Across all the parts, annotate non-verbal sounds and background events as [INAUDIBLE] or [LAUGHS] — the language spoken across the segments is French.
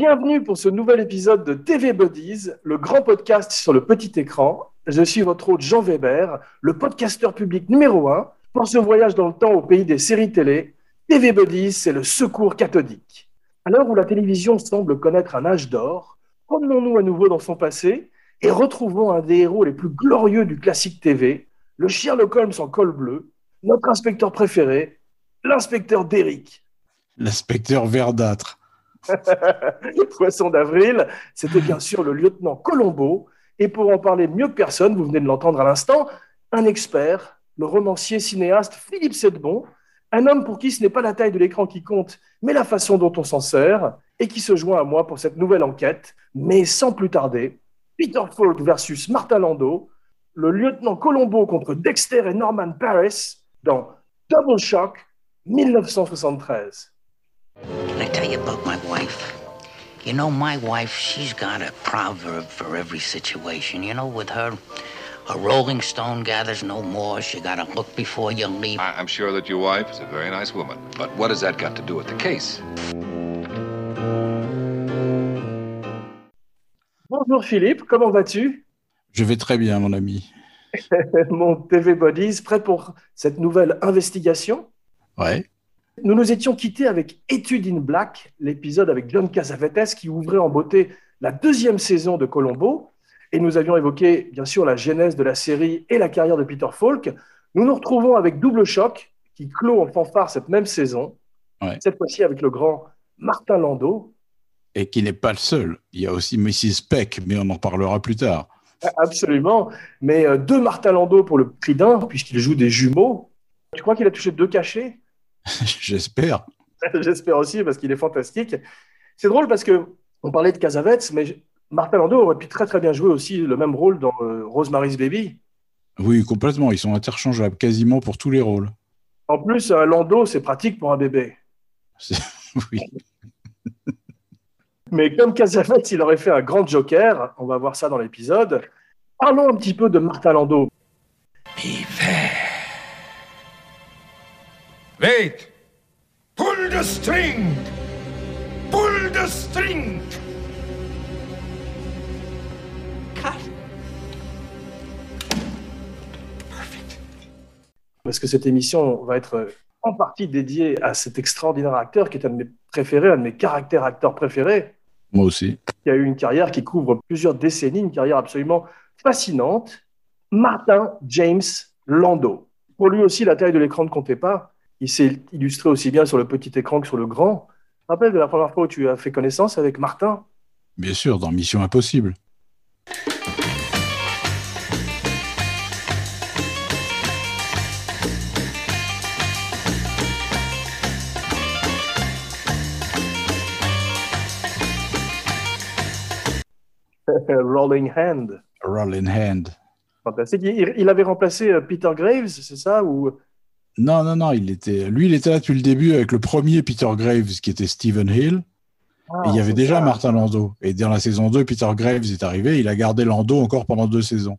Bienvenue pour ce nouvel épisode de TV Buddies, le grand podcast sur le petit écran. Je suis votre hôte Jean Weber, le podcasteur public numéro un pour ce voyage dans le temps au pays des séries télé. TV Buddies, c'est le secours cathodique. À l'heure où la télévision semble connaître un âge d'or, promenons-nous à nouveau dans son passé et retrouvons un des héros les plus glorieux du classique TV, le Sherlock Holmes en col bleu, notre inspecteur préféré, l'inspecteur Derrick. L'inspecteur verdâtre. [LAUGHS] Poisson d'avril, c'était bien sûr le lieutenant Colombo. Et pour en parler mieux que personne, vous venez de l'entendre à l'instant, un expert, le romancier cinéaste Philippe Sedbon, un homme pour qui ce n'est pas la taille de l'écran qui compte, mais la façon dont on s'en sert, et qui se joint à moi pour cette nouvelle enquête. Mais sans plus tarder, Peter Falk versus Martin Landau, le lieutenant Colombo contre Dexter et Norman Paris dans Double Shock 1973. Can I tell you about my wife? You know, my wife, she's got a proverb for every situation. You know, with her, a rolling stone gathers no more. She got to look before you leap. I- I'm sure that your wife is a very nice woman. But what has that got to do with the case? Bonjour Philippe, comment vas-tu? Je vais très bien, mon ami. [LAUGHS] Mon TV Buddies, prêt pour cette nouvelle investigation? Ouais. Nous nous étions quittés avec Étude in Black, l'épisode avec John Casavetes qui ouvrait en beauté la deuxième saison de Colombo. Et nous avions évoqué, bien sûr, la genèse de la série et la carrière de Peter Falk. Nous nous retrouvons avec Double Choc, qui clôt en fanfare cette même saison. Ouais. Cette fois-ci avec le grand Martin Landau. Et qui n'est pas le seul. Il y a aussi Mrs. Peck, mais on en parlera plus tard. Absolument. Mais euh, deux Martin Landau pour le prix d'un, puisqu'il joue des jumeaux. Tu crois qu'il a touché deux cachets? [LAUGHS] J'espère. [LAUGHS] J'espère aussi, parce qu'il est fantastique. C'est drôle parce que on parlait de Casavets, mais Martin Landau aurait pu très très bien jouer aussi le même rôle dans euh, Rosemary's Baby. Oui, complètement. Ils sont interchangeables quasiment pour tous les rôles. En plus, un Landau, c'est pratique pour un bébé. [LAUGHS] Oui. Mais comme Casavets, il aurait fait un grand joker, on va voir ça dans l'épisode. Parlons un petit peu de Martin Landau. Wait! Pull the string! Pull the string! parce que cette émission va être euh, en partie dédiée à cet extraordinaire acteur qui est un de mes préférés, un de mes caractères acteurs préférés. Moi aussi. qui a eu une carrière qui couvre plusieurs décennies, une carrière absolument fascinante. Martin James Landau. Pour lui aussi, la taille de l'écran ne comptait pas. Il s'est illustré aussi bien sur le petit écran que sur le grand. Tu te rappelles de la première fois où tu as fait connaissance avec Martin? Bien sûr, dans Mission Impossible. [LAUGHS] Rolling Hand. Roll in Hand. Fantastique. Il, il avait remplacé euh, Peter Graves, c'est ça ou... Non, non, non. Il était... Lui, il était là depuis le début avec le premier Peter Graves, qui était Stephen Hill. Et il y avait Ah, c'est déjà ça. Martin Landau. Et dans la saison 2, Peter Graves est arrivé. Il a gardé Landau encore pendant deux saisons.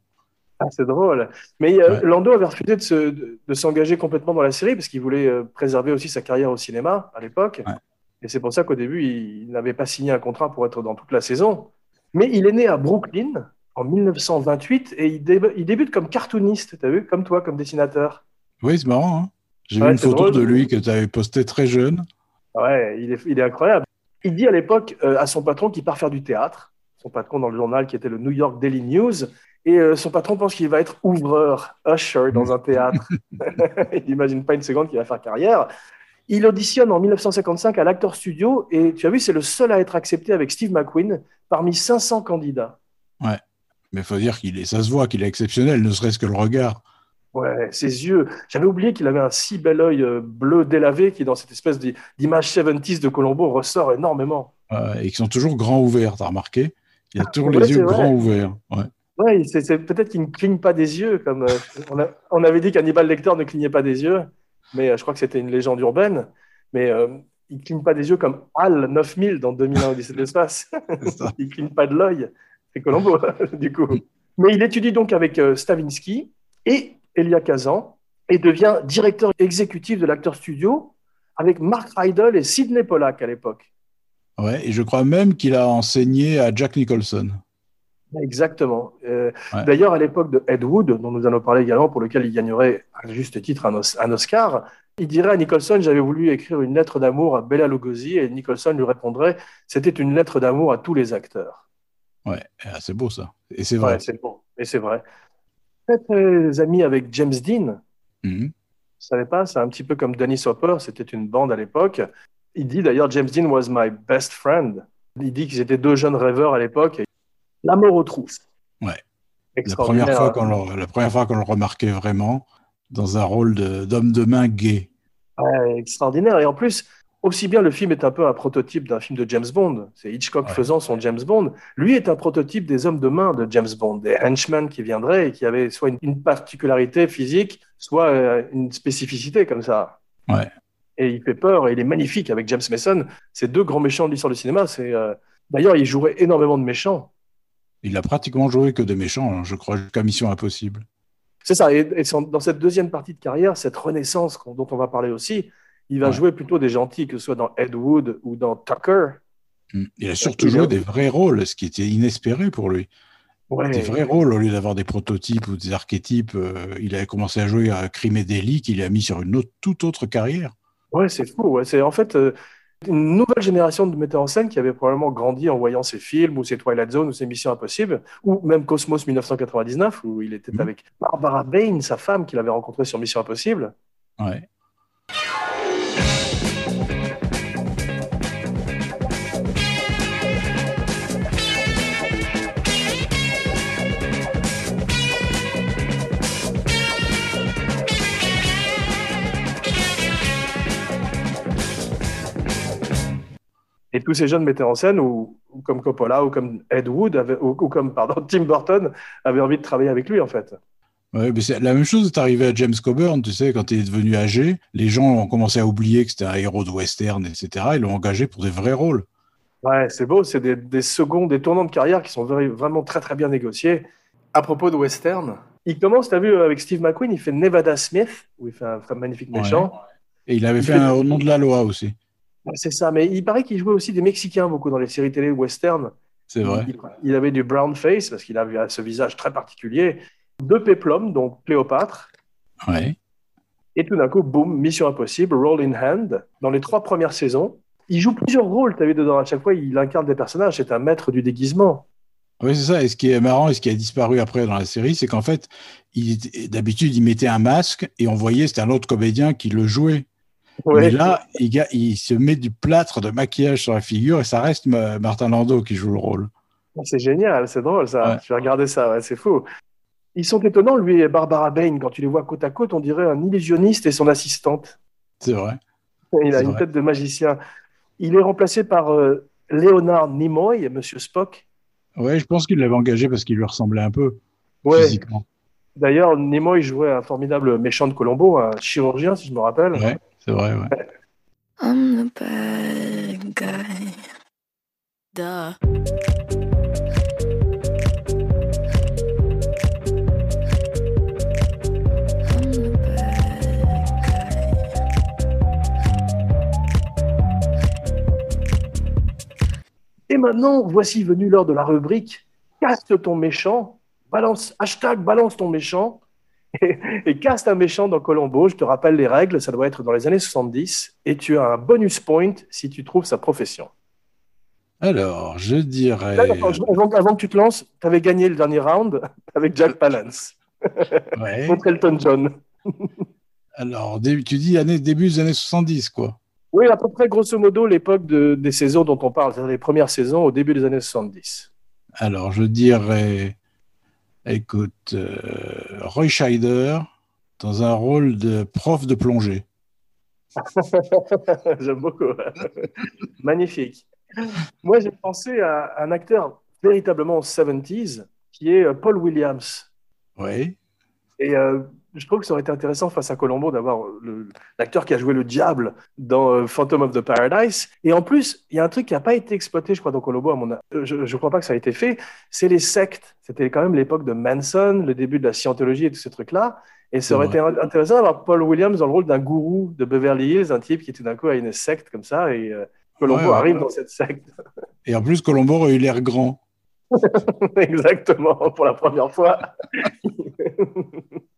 Ah, c'est drôle. Mais euh, Ouais. Landau avait refusé de, se- de- s'engager complètement dans la série parce qu'il voulait euh, préserver aussi sa carrière au cinéma à l'époque. Ouais. Et c'est pour ça qu'au début, il, il n'avait pas signé un contrat pour être dans toute la saison. Mais il est né à Brooklyn en 1928 et il, dé- il débute comme cartooniste, tu as vu, comme toi, comme dessinateur. Oui, c'est marrant. hein J'ai Ouais, vu une photo drôle. de lui que tu avais posté très jeune. Ouais, il est, il est incroyable. Il dit à l'époque euh, à son patron qu'il part faire du théâtre. Son patron dans le journal qui était le New York Daily News. Et euh, son patron pense qu'il va être ouvreur, usher dans un théâtre. [LAUGHS] [LAUGHS] il n'imagine pas une seconde qu'il va faire carrière. Il auditionne en 1955 à l'Actor Studio et tu as vu, c'est le seul à être accepté avec Steve McQueen parmi 500 candidats. Mais faut dire qu'il est, ça se voit qu'il est exceptionnel, ne serait-ce que le regard. Ouais, ses yeux. J'avais oublié qu'il avait un si bel œil euh, bleu délavé qui, dans cette espèce d'i- d'image 70s de Colombo, ressort énormément. Euh, et qui sont toujours grands ouverts, t'as remarqué? Il a toujours Ouais, les yeux vrai. grands ouverts. Ouais. Ouais, c'est peut-être qu'il ne cligne pas des yeux, comme euh, [LAUGHS] on, a- on avait dit qu'Hannibal Lecter ne clignait pas des yeux, mais euh, je crois que c'était une légende urbaine. Mais il cligne pas des yeux comme Hal 9000 dans 2001 Odyssée de l'espace. [LAUGHS] [LAUGHS] Il cligne pas de l'œil. C'est Colombo, du coup. Mais il étudie donc avec Stavinsky et Elia Kazan et devient directeur exécutif de l'acteur studio avec Mark Rydell et Sidney Pollack à l'époque. Ouais, et je crois même qu'il a enseigné à Jack Nicholson. Exactement. Euh, Ouais. D'ailleurs, à l'époque de Ed Wood, dont nous allons parler également, pour lequel il gagnerait à juste titre un, Os- un Oscar, il dirait à Nicholson J'avais voulu écrire une lettre d'amour à Bella Lugosi, et Nicholson lui répondrait C'était une lettre d'amour à tous les acteurs. Ouais, ah, c'est beau ça. Et c'est vrai. Ouais, c'est bon. Et c'est vrai. Très, très ami avec James Dean. Mhm. Vous savez pas, c'est un petit peu comme Dennis Hopper, c'était une bande à l'époque. Il dit d'ailleurs James Dean was my best friend. Il dit qu'ils étaient deux jeunes rêveurs à l'époque. La mort aux trousses. Ouais. La première, fois qu'on le, la première fois qu'on le remarquait vraiment dans un rôle de- d'homme de, main gay. Ouais, extraordinaire. Et en plus, aussi bien le film est un peu un prototype d'un film de James Bond. C'est Hitchcock Ouais. faisant son James Bond. Lui est un prototype des hommes de main de James Bond, des henchmen qui viendraient et qui avaient soit une, une particularité physique, soit euh, une spécificité comme ça. Ouais. Et il fait peur et il est magnifique avec James Mason. Ces deux grands méchants de l'histoire du cinéma. C'est euh, d'ailleurs, il jouerait énormément de méchants. Il a pratiquement joué que des méchants, hein, je crois, jusqu'à Mission Impossible. C'est ça. Et, dans cette deuxième partie de carrière, cette renaissance dont on va parler aussi, il va Ouais. jouer plutôt des gentils, que ce soit dans Ed Wood ou dans Tucker. Mm. Il a surtout a- joué des vrais rôles, ce qui était inespéré pour lui. Ouais. Des vrais rôles, au lieu d'avoir des prototypes ou des archétypes. euh, il avait commencé à jouer à Crime et délit, qu'il a mis sur une autre, toute autre carrière. Ouais, c'est fou. Ouais. C'est en fait euh, une nouvelle génération de metteurs en scène qui avait probablement grandi en voyant ces films ou ces Twilight Zone ou ces Missions Impossibles ou même Cosmos 1999 où il était Mhm. avec Barbara Bain, sa femme qu'il avait rencontrée sur Mission Impossible. Ouais. Et tous ces jeunes metteurs en scène, ou, ou comme Coppola, ou comme Ed Wood, ou, ou comme pardon, Tim Burton, avaient envie de travailler avec lui, en fait. Ouais, mais c'est la même chose est arrivée à James Coburn, tu sais, quand il est devenu âgé, les gens ont commencé à oublier que c'était un héros de western, etc. Ils l'ont engagé pour des vrais rôles. Ouais, c'est beau, c'est des, des seconds, des tournants de carrière qui sont vra- vraiment très très bien négociés. À propos de western, il commence, t'as vu, avec Steve McQueen, il fait Nevada Smith, où il fait un, un magnifique Ouais. méchant. Et il avait Il fait fait- un au nom de la loi aussi. C'est ça, mais il paraît qu'il jouait aussi des Mexicains beaucoup dans les séries télé western. C'est vrai. Il, il avait du brown face, parce qu'il avait ce visage très particulier, deux péplums, donc Cléopâtre, Ouais. et tout d'un coup, boum, Mission Impossible, Roll in Hand, dans les trois premières saisons. Il joue plusieurs rôles, t'as vu dedans, à chaque fois, il incarne des personnages, c'est un maître du déguisement. Oui, c'est ça. Et ce qui est marrant et ce qui a disparu après dans la série, c'est qu'en fait, d'habitude, il mettait un masque et on voyait, c'était un autre comédien qui le jouait. Ouais. Mais là, il, se met du plâtre de maquillage sur la figure et ça reste Ma- Martin Landau qui joue le rôle. C'est génial, c'est drôle ça. Ouais. Je vais regarder ça, ouais, c'est fou. Ils sont étonnants, lui et Barbara Bain. Quand tu les vois côte à côte, on dirait un illusionniste et son assistante. C'est vrai. Il a une vrai. tête de magicien. Il est remplacé par euh, Leonard Nimoy, Monsieur Spock. Ouais, je pense qu'il l'avait engagé parce qu'il lui ressemblait un peu Ouais. physiquement. D'ailleurs, Nimoy jouait un formidable méchant de Colombo, un chirurgien, si je me rappelle. Ouais, c'est vrai, ouais. I'm the bad guy. Duh. I'm the bad guy. Et maintenant, voici venu l'heure de la rubrique Caste ton méchant, balance, hashtag balance ton méchant, et, [LAUGHS] et caste un méchant dans Colombo. Je te rappelle les règles, ça doit être dans les années 70, et tu as un bonus point si tu trouves sa profession. Alors, je dirais. Là, attends, je- avant, avant que tu te lances, tu avais gagné le dernier round [LAUGHS] avec Jack Palance [LAUGHS] Ouais. contre Elton John. Alors, tu dis année, début des années 70, quoi. Oui, à peu près grosso modo l'époque de- des saisons dont on parle, c'est-à-dire les premières saisons au début des années 70. Alors, je dirais. Écoute, euh, Roy Scheider dans un rôle de prof de plongée. [LAUGHS] J'aime beaucoup. [LAUGHS] Magnifique. Moi, j'ai pensé à un acteur véritablement 70s qui est euh, Paul Williams. Oui. Et euh, je trouve que ça aurait été intéressant face à Colombo d'avoir l'acteur qui a joué le diable dans euh, Phantom of the Paradise. Et en plus, il y a un truc qui n'a pas été exploité, je crois, dans Colombo. À mon a- je ne crois pas que ça a été fait. C'est les sectes. C'était quand même l'époque de Manson, le début de la scientologie et tous ces trucs-là. Et ça aurait été intéressant d'avoir Paul Williams dans le rôle d'un gourou de Beverly Hills, un type qui tout d'un coup a une secte comme ça. Et, euh, Colombo Ouais, ouais. arrive dans cette secte. [LAUGHS] Et en plus, Colombo aurait eu l'air grand. [LAUGHS] Exactement, pour la première fois. [LAUGHS]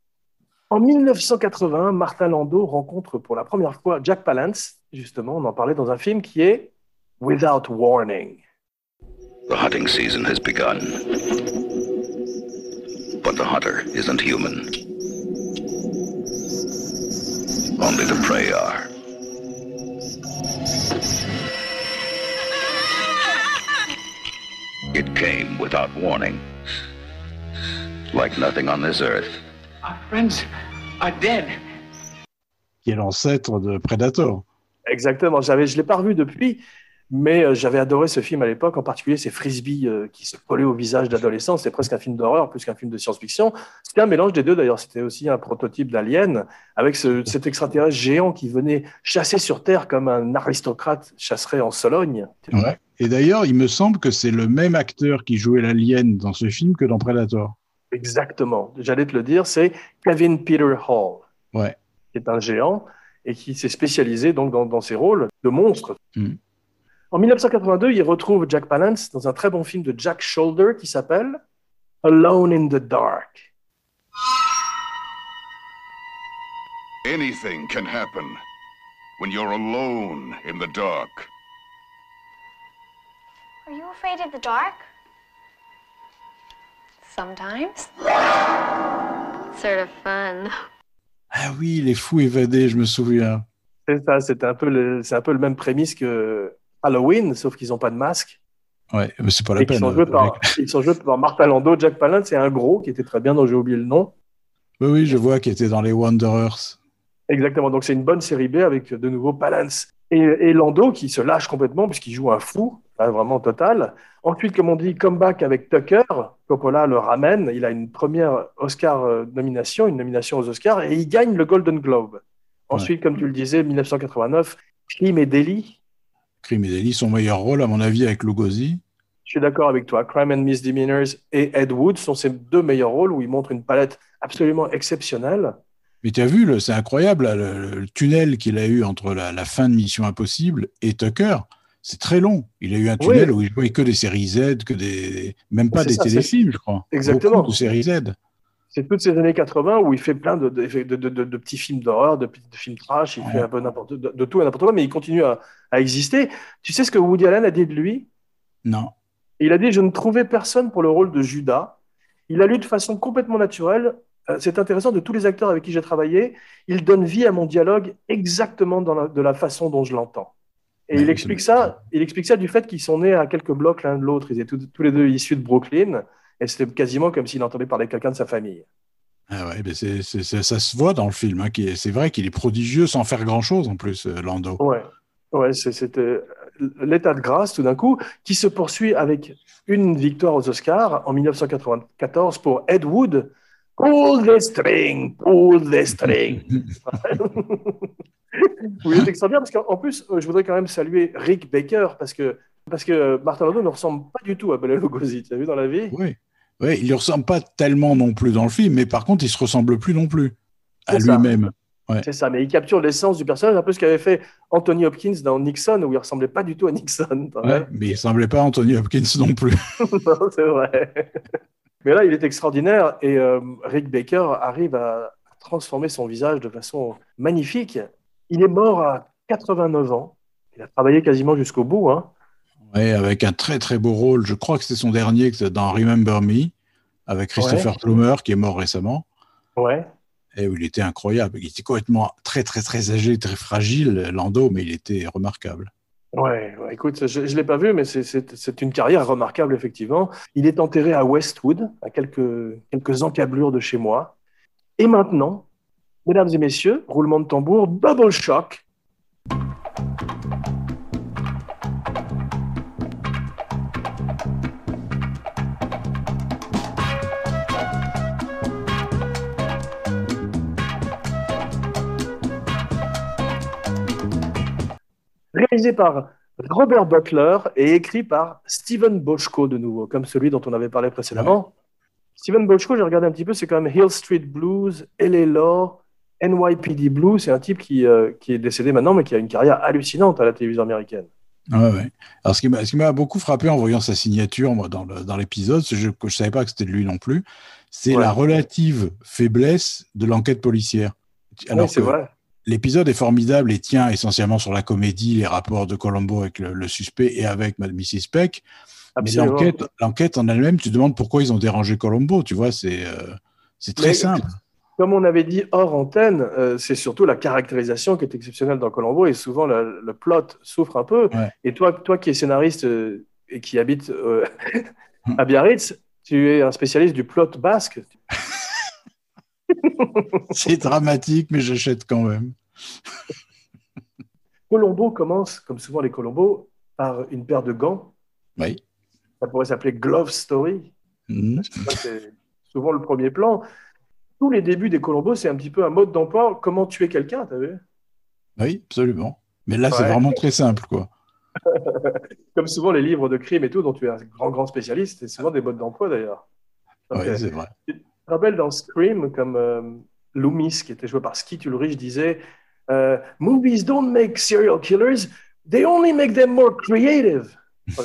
en 1980, Martin Landau rencontre pour la première fois Jack Palance, justement, on en parlait dans un film qui est Without Warning. The hunting season has begun. But the hunter isn't human. Only the prey are. It came without warning. Like nothing on this earth. Qui est l'ancêtre de Predator. Exactement, j'avais, je ne l'ai pas revu depuis, mais euh, j'avais adoré ce film à l'époque, en particulier ces frisbees euh, qui se collaient au visage d'adolescents. C'était presque un film d'horreur plus qu'un film de science-fiction. C'était un mélange des deux d'ailleurs, c'était aussi un prototype d'Alien, avec ce- cet extraterrestre géant qui venait chasser sur Terre comme un aristocrate chasserait en Sologne. Ouais. Et d'ailleurs, il me semble que c'est le même acteur qui jouait l'alien dans ce film que dans Predator. Exactement, j'allais te le dire, c'est Kevin Peter Hall, Ouais. qui est un géant et qui s'est spécialisé donc dans, dans ces rôles de monstres. Mm. En 1982, il retrouve Jack Palance dans un très bon film de Jack Shoulder qui s'appelle Alone in the Dark. Anything can happen when you're alone in the dark. Are you afraid of the dark? Sometimes. Sort of fun. Ah oui, les fous évadés, je me souviens. C'est ça, c'est un peu le, c'est un peu le même prémisse que Halloween, sauf qu'ils n'ont pas de masque. Ouais, mais c'est pas la Et qu'ils peine. sont, joués euh, par, ils sont joués par Martha Lando, Jack Palance et un gros qui était très bien, dont j'ai oublié le nom. Oui, oui, je vois qu'il était dans les Wanderers. Exactement. Donc c'est une bonne série B avec de nouveau Palance et, et Lando qui se lâche complètement puisqu'il joue un fou, vraiment total. Ensuite, comme on dit, comeback avec Tucker. Coppola le ramène. Il a une première Oscar euh, nomination, une nomination aux Oscars et il gagne le Golden Globe. Ensuite, comme tu le disais, 1989, Crime et délit. Crime et délit, son meilleur rôle, à mon avis, avec Lugosi. Je suis d'accord avec toi. Crime and Misdemeanors et Ed Wood sont ses deux meilleurs rôles où il montre une palette absolument exceptionnelle. Mais tu as vu, le- c'est incroyable, le, le tunnel qu'il a eu entre la, la fin de Mission Impossible et Tucker. C'est très long. Il a eu un tunnel Oui. où il jouait que des séries Z, que des, même pas des ça, téléfilms, je crois. Exactement. Beaucoup de séries Z. C'est toutes ces années 80 où il fait plein de, de, de- de- de- de petits films d'horreur, de, films trash, il fait un peu n'importe de, tout et n'importe quoi, mais il continue à, à exister. Tu sais ce que Woody Allen a dit de lui? Non. Il a dit Je ne trouvais personne pour le rôle de Judas. Il a lu de façon complètement naturelle. Euh, C'est intéressant, de tous les acteurs avec qui j'ai travaillé, il donne vie à mon dialogue exactement dans la- de la façon dont je l'entends. Et Ouais, il explique ça, il explique ça du fait qu'ils sont nés à quelques blocs l'un de l'autre. Ils étaient tous, tous les deux issus de Brooklyn, et c'était quasiment comme s'il entendait parler quelqu'un de sa famille. Ah ouais, ben c'est, c'est- c'est- ça se voit dans le film. hein, c'est vrai qu'il est prodigieux sans faire grand-chose en plus, euh, Lando. Ouais, ouais c'était l'état de grâce tout d'un coup qui se poursuit avec une victoire aux Oscars en 1994 pour Ed Wood. Pull the string, pull the string. [LAUGHS] [LAUGHS] Oui, il est extraordinaire parce qu'en plus, euh, je voudrais quand même saluer Rick Baker parce que, parce que Martin Landau ne ressemble pas du tout à Bela Lugosi. Tu as vu dans la vie? Oui. Oui, il ne ressemble pas tellement non plus dans le film, mais par contre, il se ressemble plus non plus à lui-même. Ouais. C'est ça, mais il capture l'essence du personnage, un peu ce qu'avait fait Anthony Hopkins dans Nixon, où il ressemblait pas du tout à Nixon. quand Ouais, mais il semblait pas Anthony Hopkins non plus. [LAUGHS] Non, c'est vrai. Mais là, il est extraordinaire et euh, Rick Baker arrive à transformer son visage de façon magnifique. Il est mort à 89 ans. Il a travaillé quasiment jusqu'au bout. Hein. Ouais, avec un très très beau rôle. Je crois que c'est son dernier dans Remember Me, avec Christopher Ouais. Plummer, qui est mort récemment. Ouais. Et où il était incroyable. Il était complètement très très très âgé, très fragile, Lando, mais il était remarquable. Ouais, ouais, écoute, je ne l'ai pas vu, mais c'est une carrière remarquable, effectivement. Il est enterré à Westwood, à quelques, quelques encablures de chez moi. Et maintenant, mesdames et messieurs, roulement de tambour, double shock. réalisé par Robert Butler et écrit par Steven Bochco de nouveau, comme celui dont on avait parlé précédemment. Steven Bochco, j'ai regardé un petit peu, c'est quand même Hill Street Blues, LA Law, NYPD Blues. C'est un type qui, euh, qui est décédé maintenant, mais qui a une carrière hallucinante à la télévision américaine. Ouais, ouais. Alors, ce qui m'a- beaucoup frappé en voyant sa signature moi, dans l'épisode, je ne savais pas que c'était de lui non plus, c'est Ouais. la relative faiblesse de l'enquête policière. Oui, c'est vrai. L'épisode est formidable et tient essentiellement sur la comédie, les rapports de Colombo avec le, le suspect et avec Mrs. Peck. Mais Absolument. l'enquête, l'enquête en elle-même, tu te demandes pourquoi ils ont dérangé Colombo. Tu vois, c'est euh, c'est très Mais- simple. Comme on avait dit hors antenne, euh, c'est surtout la caractérisation qui est exceptionnelle dans Colombo et souvent le, le plot souffre un peu. Ouais. Et toi, toi qui es scénariste euh, et qui habite euh, [LAUGHS] à Biarritz, tu es un spécialiste du plot basque. [LAUGHS] C'est dramatique, mais j'achète quand même. [LAUGHS] Colombo commence, comme souvent les Colombo, par une paire de gants. Oui. Ça pourrait s'appeler Glove Story. Ça, C'est souvent le premier plan. Tous les débuts des Colombo, c'est un petit peu un mode d'emploi. Comment tuer quelqu'un, t'as vu? Oui, absolument. Mais là, c'est vraiment très simple, quoi. [LAUGHS] Comme souvent les livres de crime et tout, dont tu es un grand, grand spécialiste, c'est souvent des modes d'emploi d'ailleurs. Donc, Oui, c'est vrai. Tu te rappelles dans Scream, comme euh, Loomis, qui était joué par Skeet Ulrich, disait euh, Movies don't make serial killers, they only make them more creative. [LAUGHS]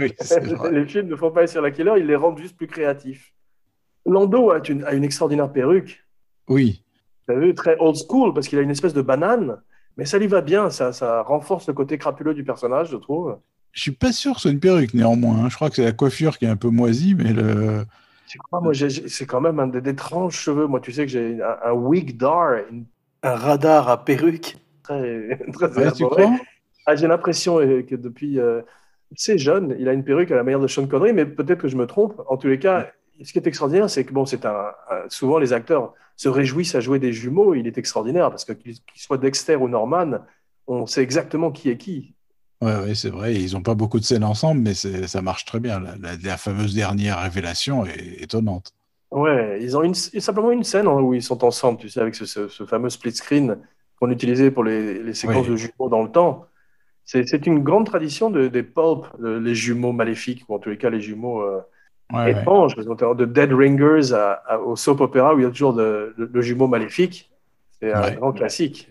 Oui, [LAUGHS] les films ne font pas les serial killers, ils les rendent juste plus créatifs. Lando a une, a une extraordinaire perruque. Oui. Tu as vu, très old school, parce qu'il a une espèce de banane, mais ça lui va bien, ça, ça renforce le côté crapuleux du personnage, je trouve. Je suis pas sûr que ce soit une perruque, néanmoins. hein. Je crois que c'est la coiffure qui est un peu moisie, mais le... Tu crois, moi, j'ai- j'ai- c'est quand même un des- d'étranges cheveux. Moi, tu sais que j'ai un, un wig dar, une- un radar à perruque très, [LAUGHS] très Ouais, tu crois? Ah, j'ai l'impression euh, que depuis euh, c'est jeune, il a une perruque à la manière de Sean Connery, mais peut-être que je me trompe. En tous les cas, ce qui est extraordinaire, c'est que bon, c'est un, un- souvent les acteurs se réjouissent à jouer des jumeaux. Il est extraordinaire parce que qu'il qu'il soit Dexter ou Norman, on sait exactement qui est qui. Ouais, ouais, c'est vrai. Ils n'ont pas beaucoup de scènes ensemble, mais ça marche très bien. La, la- la fameuse dernière révélation est étonnante. Ouais, ils ont une, simplement une scène hein, où ils sont ensemble, tu sais, avec ce, ce- ce fameux split screen qu'on utilisait pour les, les séquences Oui. de jumeaux dans le temps. C'est c'est une grande tradition de, des pulp, de- les jumeaux maléfiques, ou en tous les cas les jumeaux euh, Ouais, ouais. étranges, qu'on de Dead Ringers à- à- au soap opera où il y a toujours le, le jumeau maléfique. C'est un Ouais. grand classique.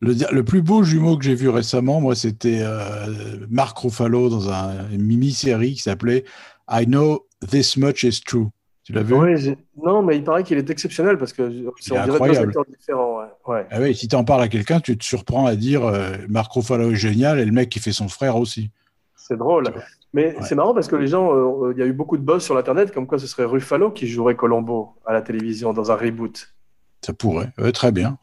Le, le plus beau jumeau que j'ai vu récemment, moi, c'était euh, Mark Ruffalo dans un- une mini-série qui s'appelait I Know This Much Is True. Tu l'as vu? Ouais, non, mais il paraît qu'il est exceptionnel parce que c'est est on dirait deux incroyable. acteurs différents. ouais. Ouais. Ah ouais, si tu en parles à quelqu'un, tu te surprends à dire euh, Mark Ruffalo est génial et le mec qui fait son frère aussi. C'est drôle. Mais Ouais. c'est marrant parce que les gens, euh, il y a eu beaucoup de buzz sur l'Internet comme quoi ce serait Ruffalo qui jouerait Colombo à la télévision dans un reboot. Ça pourrait. Ouais, très bien.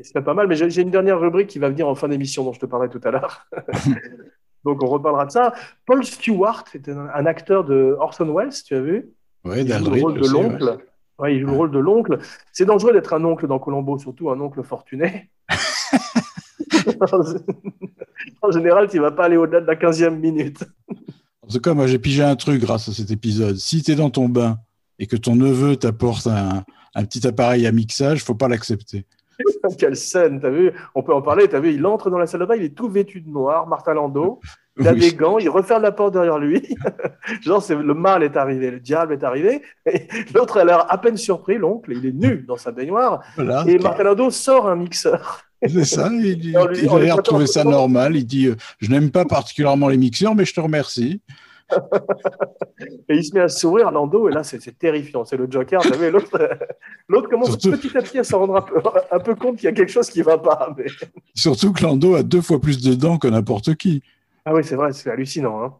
C'est pas mal, mais j'ai une dernière rubrique qui va venir en fin d'émission dont je te parlais tout à l'heure. [LAUGHS] Donc on reparlera de ça. Paul Stewart était un, un acteur de Orson Welles, tu as vu? Ouais, Il joue le rôle de l'oncle. Ouais, il joue le rôle de l'oncle. C'est dangereux d'être un oncle dans Colombo, surtout un oncle fortuné. [LAUGHS] en général, tu vas pas aller au-delà de la 15e minute. En tout cas, moi, j'ai pigé un truc grâce à cet épisode. Si tu es dans ton bain et que ton neveu t'apporte un, un petit appareil à mixage, faut pas l'accepter. [LAUGHS] Quelle scène, t'as vu? On peut en parler, t'as vu? Il entre dans la salle de bain, il est tout vêtu de noir, Martin Landau. Il a Oui. des gants, il referme la porte derrière lui. [LAUGHS] Genre, c'est le mal est arrivé, le diable est arrivé. L'autre a l'air à peine surpris, l'oncle, il est nu dans sa baignoire. Voilà, Et Martin Landau sort un mixeur. C'est ça. Il, lui- a l'air de trouver ça normal. Il dit euh, Je n'aime pas particulièrement les mixeurs, mais je te remercie. [LAUGHS] Et il se met à sourire, Lando, et là, c'est terrifiant. C'est le Joker, vous savez, [LAUGHS] l'autre commence Surtout- petit à petit à s'en rendre un peu, un peu compte qu'il y a quelque chose qui va pas. mais- [LAUGHS] Surtout que Lando a deux fois plus de dents que n'importe qui. Ah oui, c'est vrai, c'est hallucinant. hein.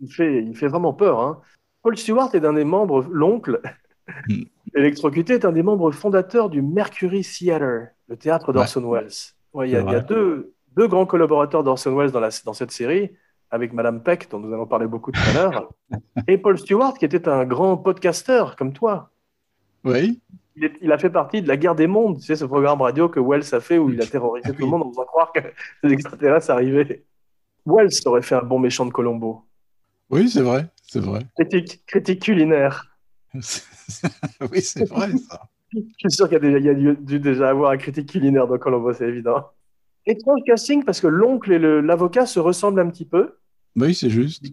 il, fait, il fait vraiment peur. hein. Paul Stewart est un des membres, l'oncle. [LAUGHS] électrocuté, est un des membres fondateurs du Mercury Theatre, le théâtre d'Orson Welles. Ouais, il y a, C'est il y a deux, deux grands collaborateurs d'Orson Welles dans, la, dans cette série, avec Madame Peck, dont nous allons parler beaucoup tout à l'heure, [LAUGHS] et Paul Stewart, qui était un grand podcasteur comme toi. Oui. Il, est- il a fait partie de la guerre des mondes, tu sais, ce programme radio que Wells a fait où il a terrorisé tout le monde en faisant croire que les extraterrestres arrivaient. Wells aurait fait un bon méchant de Colombo. Oui, c'est vrai. C'est vrai. Critique, critique culinaire. [LAUGHS] oui, c'est vrai, ça. Je suis sûr qu'il y y a dû, déjà avoir un critique culinaire dans Colombo, c'est évident. Étrange casting parce que l'oncle et l'avocat se ressemblent un petit peu. Oui, c'est juste.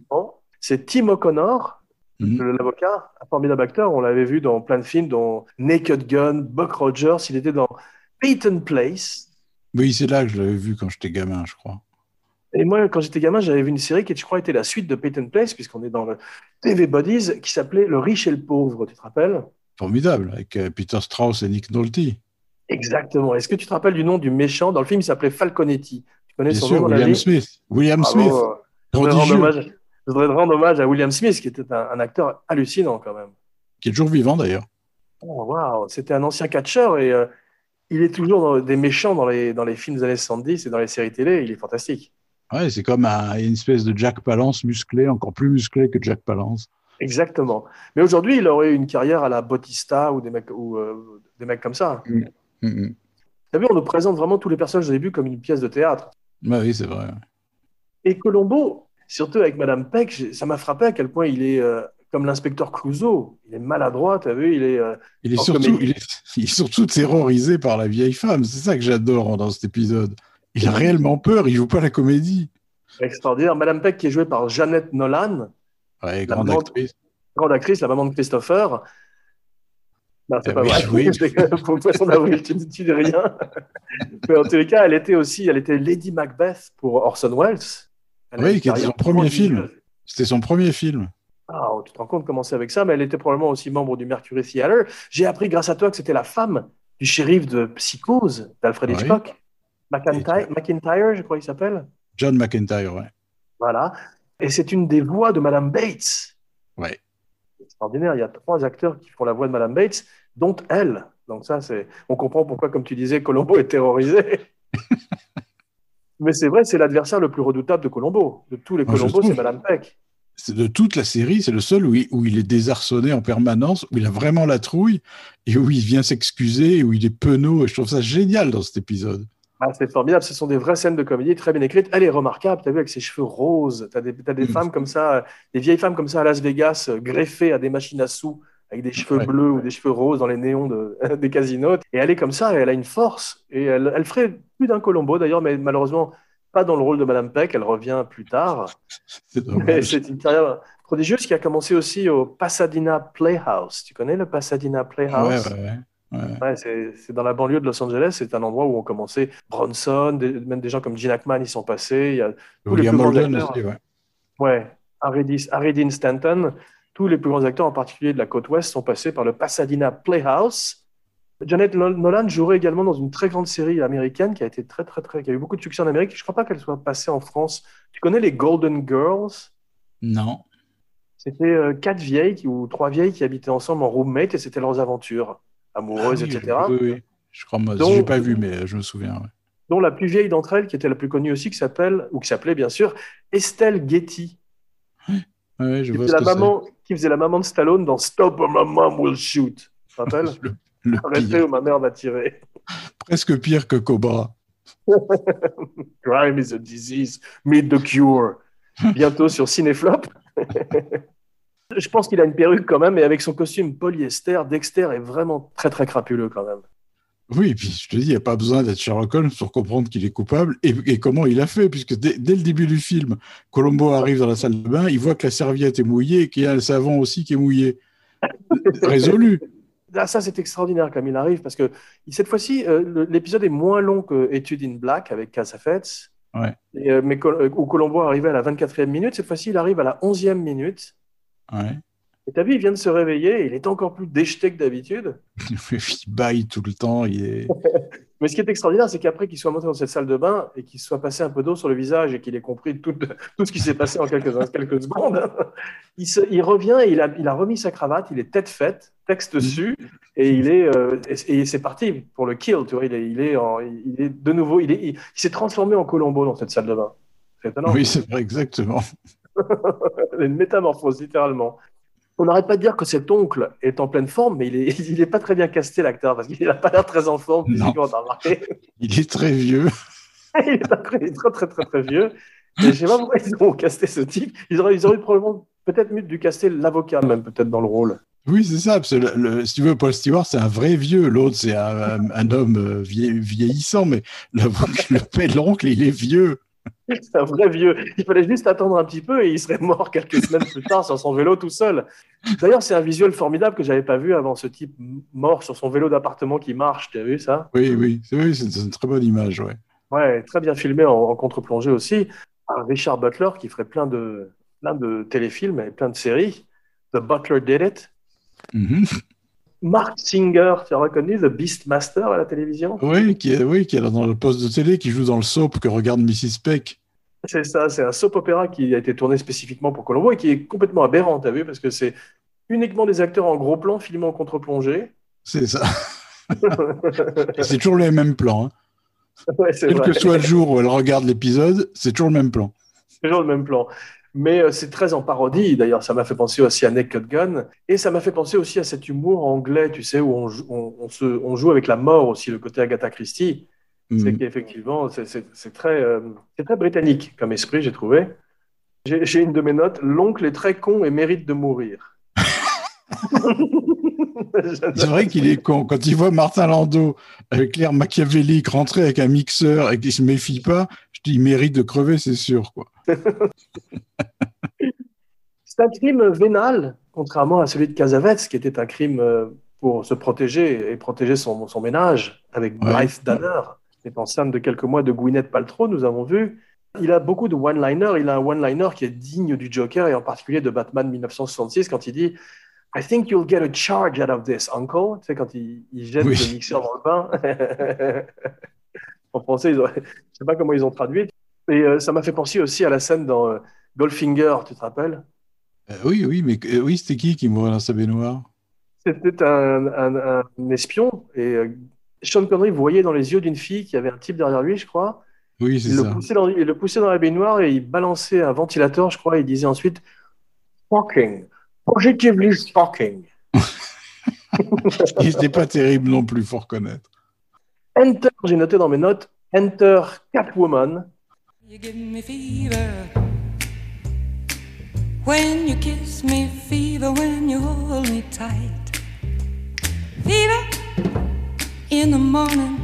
C'est Tim O'Connor, Mhm. l'avocat, un formidable acteur. On l'avait vu dans plein de films, dont Naked Gun, Buck Rogers. Il était dans Peyton Place. Oui, c'est là que je l'avais vu quand j'étais gamin, je crois. Et moi, quand j'étais gamin, j'avais vu une série qui, je crois, était la suite de Peyton Place, puisqu'on est dans le TV Bodies, qui s'appelait Le riche et le pauvre, tu te rappelles? Formidable, avec euh, Peter Strauss et Nick Nolte. Exactement. Est-ce que tu te rappelles du nom du méchant? Dans le film, il s'appelait Falconetti. Tu connais Bien son sûr, nom William Smith. William. Smith. Je voudrais, rendre hommage, je voudrais rendre hommage à William Smith, qui était un, un acteur hallucinant quand même. Qui est toujours vivant d'ailleurs. Oh, waouh, c'était un ancien catcheur et euh, il est toujours dans des méchants dans les, dans les films des années 70 et dans les séries télé. Il est fantastique. Ouais, c'est comme un- une espèce de Jack Palance musclé, encore plus musclé que Jack Palance. Exactement. Mais aujourd'hui, il aurait eu une carrière à la Bautista ou des mecs, ou, euh, des mecs comme ça. Mhm. T'as vu, on nous présente vraiment tous les personnages au début comme une pièce de théâtre. Ouais, oui, c'est vrai. Et Colombo, surtout avec Madame Peck, ça m'a frappé à quel point il est euh, comme l'inspecteur Clouseau. Il est maladroit, t'as vu, il est. euh, Il est, surtout, il, est, il est surtout terrorisé par la vieille femme. C'est ça que j'adore dans cet épisode. Il a réellement peur, il joue pas la comédie. extraordinaire. Madame Peck qui est jouée par Jeannette Nolan, Ouais, grande maman- actrice. grande actrice, la maman de Christopher. Non, c'est Eh pas oui, vrai. oui. [LAUGHS] Pour Poisson d'avril, tu ne dis rien. [LAUGHS] Mais en tous les cas, elle était aussi, elle était Lady Macbeth pour Orson Welles. Elle Oui, qui était son premier film. C'était son premier film. Ah, tu te rends compte comment c'est avec ça, mais elle était probablement aussi membre du Mercury Theatre. J'ai appris grâce à toi que c'était la femme du shérif de Psychose d'Alfred Oui. McIntyre, McIntyre, je crois qu'il s'appelle. John McIntyre, ouais. Voilà. Et c'est une des voix de Madame Bates. C'est extraordinaire. Il y a trois acteurs qui font la voix de Madame Bates, dont elle. Donc ça, c'est. On comprend pourquoi, comme tu disais, Colombo est terrorisé. [LAUGHS] Mais c'est vrai, c'est l'adversaire le plus redoutable de Colombo. De tous les Moi, je Colombo, trouve. c'est Madame Peck. C'est de toute la série, c'est le seul où il, où il est désarçonné en permanence, où il a vraiment la trouille et où il vient s'excuser, où il est penaud. Et je trouve ça génial dans cet épisode. Ah, c'est formidable. Ce sont des vraies scènes de comédie très bien écrites. Elle est remarquable. Tu as vu avec ses cheveux roses. Tu as des, t'as des Mm. femmes comme ça, euh, des vieilles femmes comme ça à Las Vegas, euh, greffées à des machines à sous, avec des cheveux Ouais. bleus ou des cheveux roses dans les néons de- [LAUGHS] des casinos. Et elle est comme ça, et elle a une force. Et elle, elle ferait plus d'un Colombo d'ailleurs, mais malheureusement pas dans le rôle de Madame Peck. Elle revient plus tard. [LAUGHS] C'est une carrière prodigieuse qui a commencé aussi au Pasadena Playhouse. Tu connais le Pasadena Ouais, Playhouse ouais, ouais. c'est dans la banlieue de Los Angeles. C'est un endroit où ont commencé Bronson, des- même des gens comme Gene Hackman, ils sont passés. Il y a tous les William plus grands acteurs. aussi, ouais. Ouais, Harry, Dean Stanton. Tous les plus grands acteurs, en particulier de la côte ouest, sont passés par le Pasadena Playhouse. Janet Nol- Nolan jouerait également dans une très grande série américaine qui a été très, très, très, qui a eu beaucoup de succès en Amérique. Je ne crois pas qu'elle soit passée en France. Tu connais les Golden Girls? Non. C'était euh, quatre vieilles qui- ou trois vieilles qui habitaient ensemble en roommate et c'était leurs aventures amoureuses, Ah oui, etc. Oui, oui. Je crois, moi, Donc- j'ai pas vu, mais je me souviens. ouais. dont la plus vieille d'entre elles, qui était la plus connue aussi, qui s'appelle, ou qui s'appelait bien sûr, Estelle Getty, Ouais, je qui vois ce la que maman, qui faisait la maman de Stallone dans Stop or My Mom Will Shoot. Tu te rappelles c'est. [LAUGHS] Le, le Arrêtez ou ma mère va tirer. Presque pire que Cobra. [LAUGHS] Crime is a disease, meet the cure. [LAUGHS] Bientôt sur Cinéflop. Je pense qu'il a une perruque quand même, et avec son costume polyester, Dexter est vraiment très très crapuleux quand même. Oui, et puis je te dis, il n'y a pas besoin d'être Sherlock Holmes pour comprendre qu'il est coupable et, et comment il a fait, puisque dès, dès le début du film, Colombo arrive dans la salle de bain, il voit que la serviette est mouillée et qu'il y a le savon aussi qui est mouillé. [LAUGHS] Résolu. Ah, ça, c'est extraordinaire comme il arrive, parce que cette fois-ci, euh, l'épisode est moins long que Étude in Black avec Cassavetes. Ouais. Et, euh, mais euh, où Colombo arrivait à la 24e minute, cette fois-ci, il arrive à la 11e minute. Ouais. Et t'as vu, il vient de se réveiller, et il est encore plus déjeté que d'habitude. [LAUGHS] Il baille tout le temps. Il est... [LAUGHS] Mais ce qui est extraordinaire, c'est qu'après qu'il soit monté dans cette salle de bain et qu'il soit passé un peu d'eau sur le visage et qu'il ait compris tout, [LAUGHS] tout ce qui s'est passé en quelques, quelques secondes, il, se- il revient et il a, il a remis sa cravate, il est tête faite, texte dessus, et il est euh, et, et c'est parti pour le kill. Tu vois, il est, il est, en- il est de nouveau, il est- il, il s'est transformé en Colombo dans cette salle de bain. C'est étonnant. Oui, c'est vrai, exactement. [LAUGHS] une métamorphose, littéralement. On n'arrête pas de dire que cet oncle est en pleine forme, mais il est, [LAUGHS] il est pas très bien casté, l'acteur, parce qu'il n'a pas l'air très en forme physiquement, remarqué [LAUGHS] Il est très vieux. il est très, très, très, très, très vieux. Et je sais pas pourquoi ils ont casté ce type. Ils auraient, ils auraient probablement peut-être mieux dû caster l'avocat, même peut-être dans le rôle. Oui, c'est ça. Parce que le- le- si tu veux, Paul Stewart, c'est un vrai vieux. L'autre, c'est un, un- un homme euh, vie- vieillissant, mais le, le père de l'oncle, il est vieux. C'est un vrai vieux. Il fallait juste attendre un petit peu et il serait mort quelques semaines plus tard sur son vélo tout seul. D'ailleurs, c'est un visuel formidable que j'avais pas vu avant. Ce type mort sur son vélo d'appartement qui marche. Tu as vu ça? Oui, oui, c'est oui, une très bonne image, ouais. Ouais, très bien filmé en, en contre-plongée aussi. Richard Butler, qui ferait plein de, plein de téléfilms et plein de séries. The Butler Did It. Mhm. Mark Singer, tu as reconnu The Beastmaster à la télévision Oui, qui est, oui, qui est dans le poste de télé, qui joue dans le soap que regarde Mrs. Peck. C'est ça, c'est un soap opéra qui a été tourné spécifiquement pour Colombo et qui est complètement aberrant, t'as vu, parce que c'est uniquement des acteurs en gros plan filmés en contre-plongée. C'est ça. [LAUGHS] C'est toujours les mêmes plans. hein. Ouais, Quel vrai. que soit le jour où elle regarde l'épisode, c'est toujours le même plan. C'est toujours le même plan. Mais euh, c'est très en parodie. D'ailleurs, ça m'a fait penser aussi à Naked Gun. Et ça m'a fait penser aussi à cet humour anglais, tu sais, où on joue, on, on se, on joue avec la mort aussi, le côté Agatha Christie. C'est Mhm. qu'effectivement, c'est- très, euh, très britannique comme esprit, j'ai trouvé. J'ai une de mes notes. L'oncle est très con et mérite de mourir. [LAUGHS] [LAUGHS] C'est vrai qu'il est con. Quand il voit Martin Landau avec l'air machiavélique rentrer avec un mixeur et qu'il se méfie pas, je dis il mérite de crever, c'est sûr. Quoi. [LAUGHS] C'est un crime vénal, contrairement à celui de Casavets, qui était un crime euh, pour se protéger et protéger son, son ménage, avec Ouais. Bryce Danner, qui est enceinte de quelques mois de Gwyneth Paltrow, nous avons vu. Il a beaucoup de one-liners. Il a un one-liner qui est digne du Joker et en particulier de Batman 1966 quand il dit I think you'll get a charge out of this, uncle. Tu sais, quand il, il jette Oui. le mixeur dans le pain. en français, ils ont- je ne sais pas comment ils ont traduit. Et euh, ça m'a fait penser aussi à la scène dans euh, Goldfinger, tu te rappelles? Euh, oui, oui, mais euh, oui, c'était qui qui mourait dans sa baignoire? C'était un, un- un espion et Sean Connery voyait dans les yeux d'une fille qui avait un type derrière lui, je crois. Oui, c'est le, ça. poussait dans, il le poussait dans la baignoire et il balançait un ventilateur, je crois, et il disait ensuite Shocking, positively shocking. [LAUGHS] Il n'était pas terrible non plus, faut reconnaître. Enter, j'ai noté dans mes notes, Enter Catwoman. You give me fever when you kiss me, fever when you hold me tight. Fever in the morning,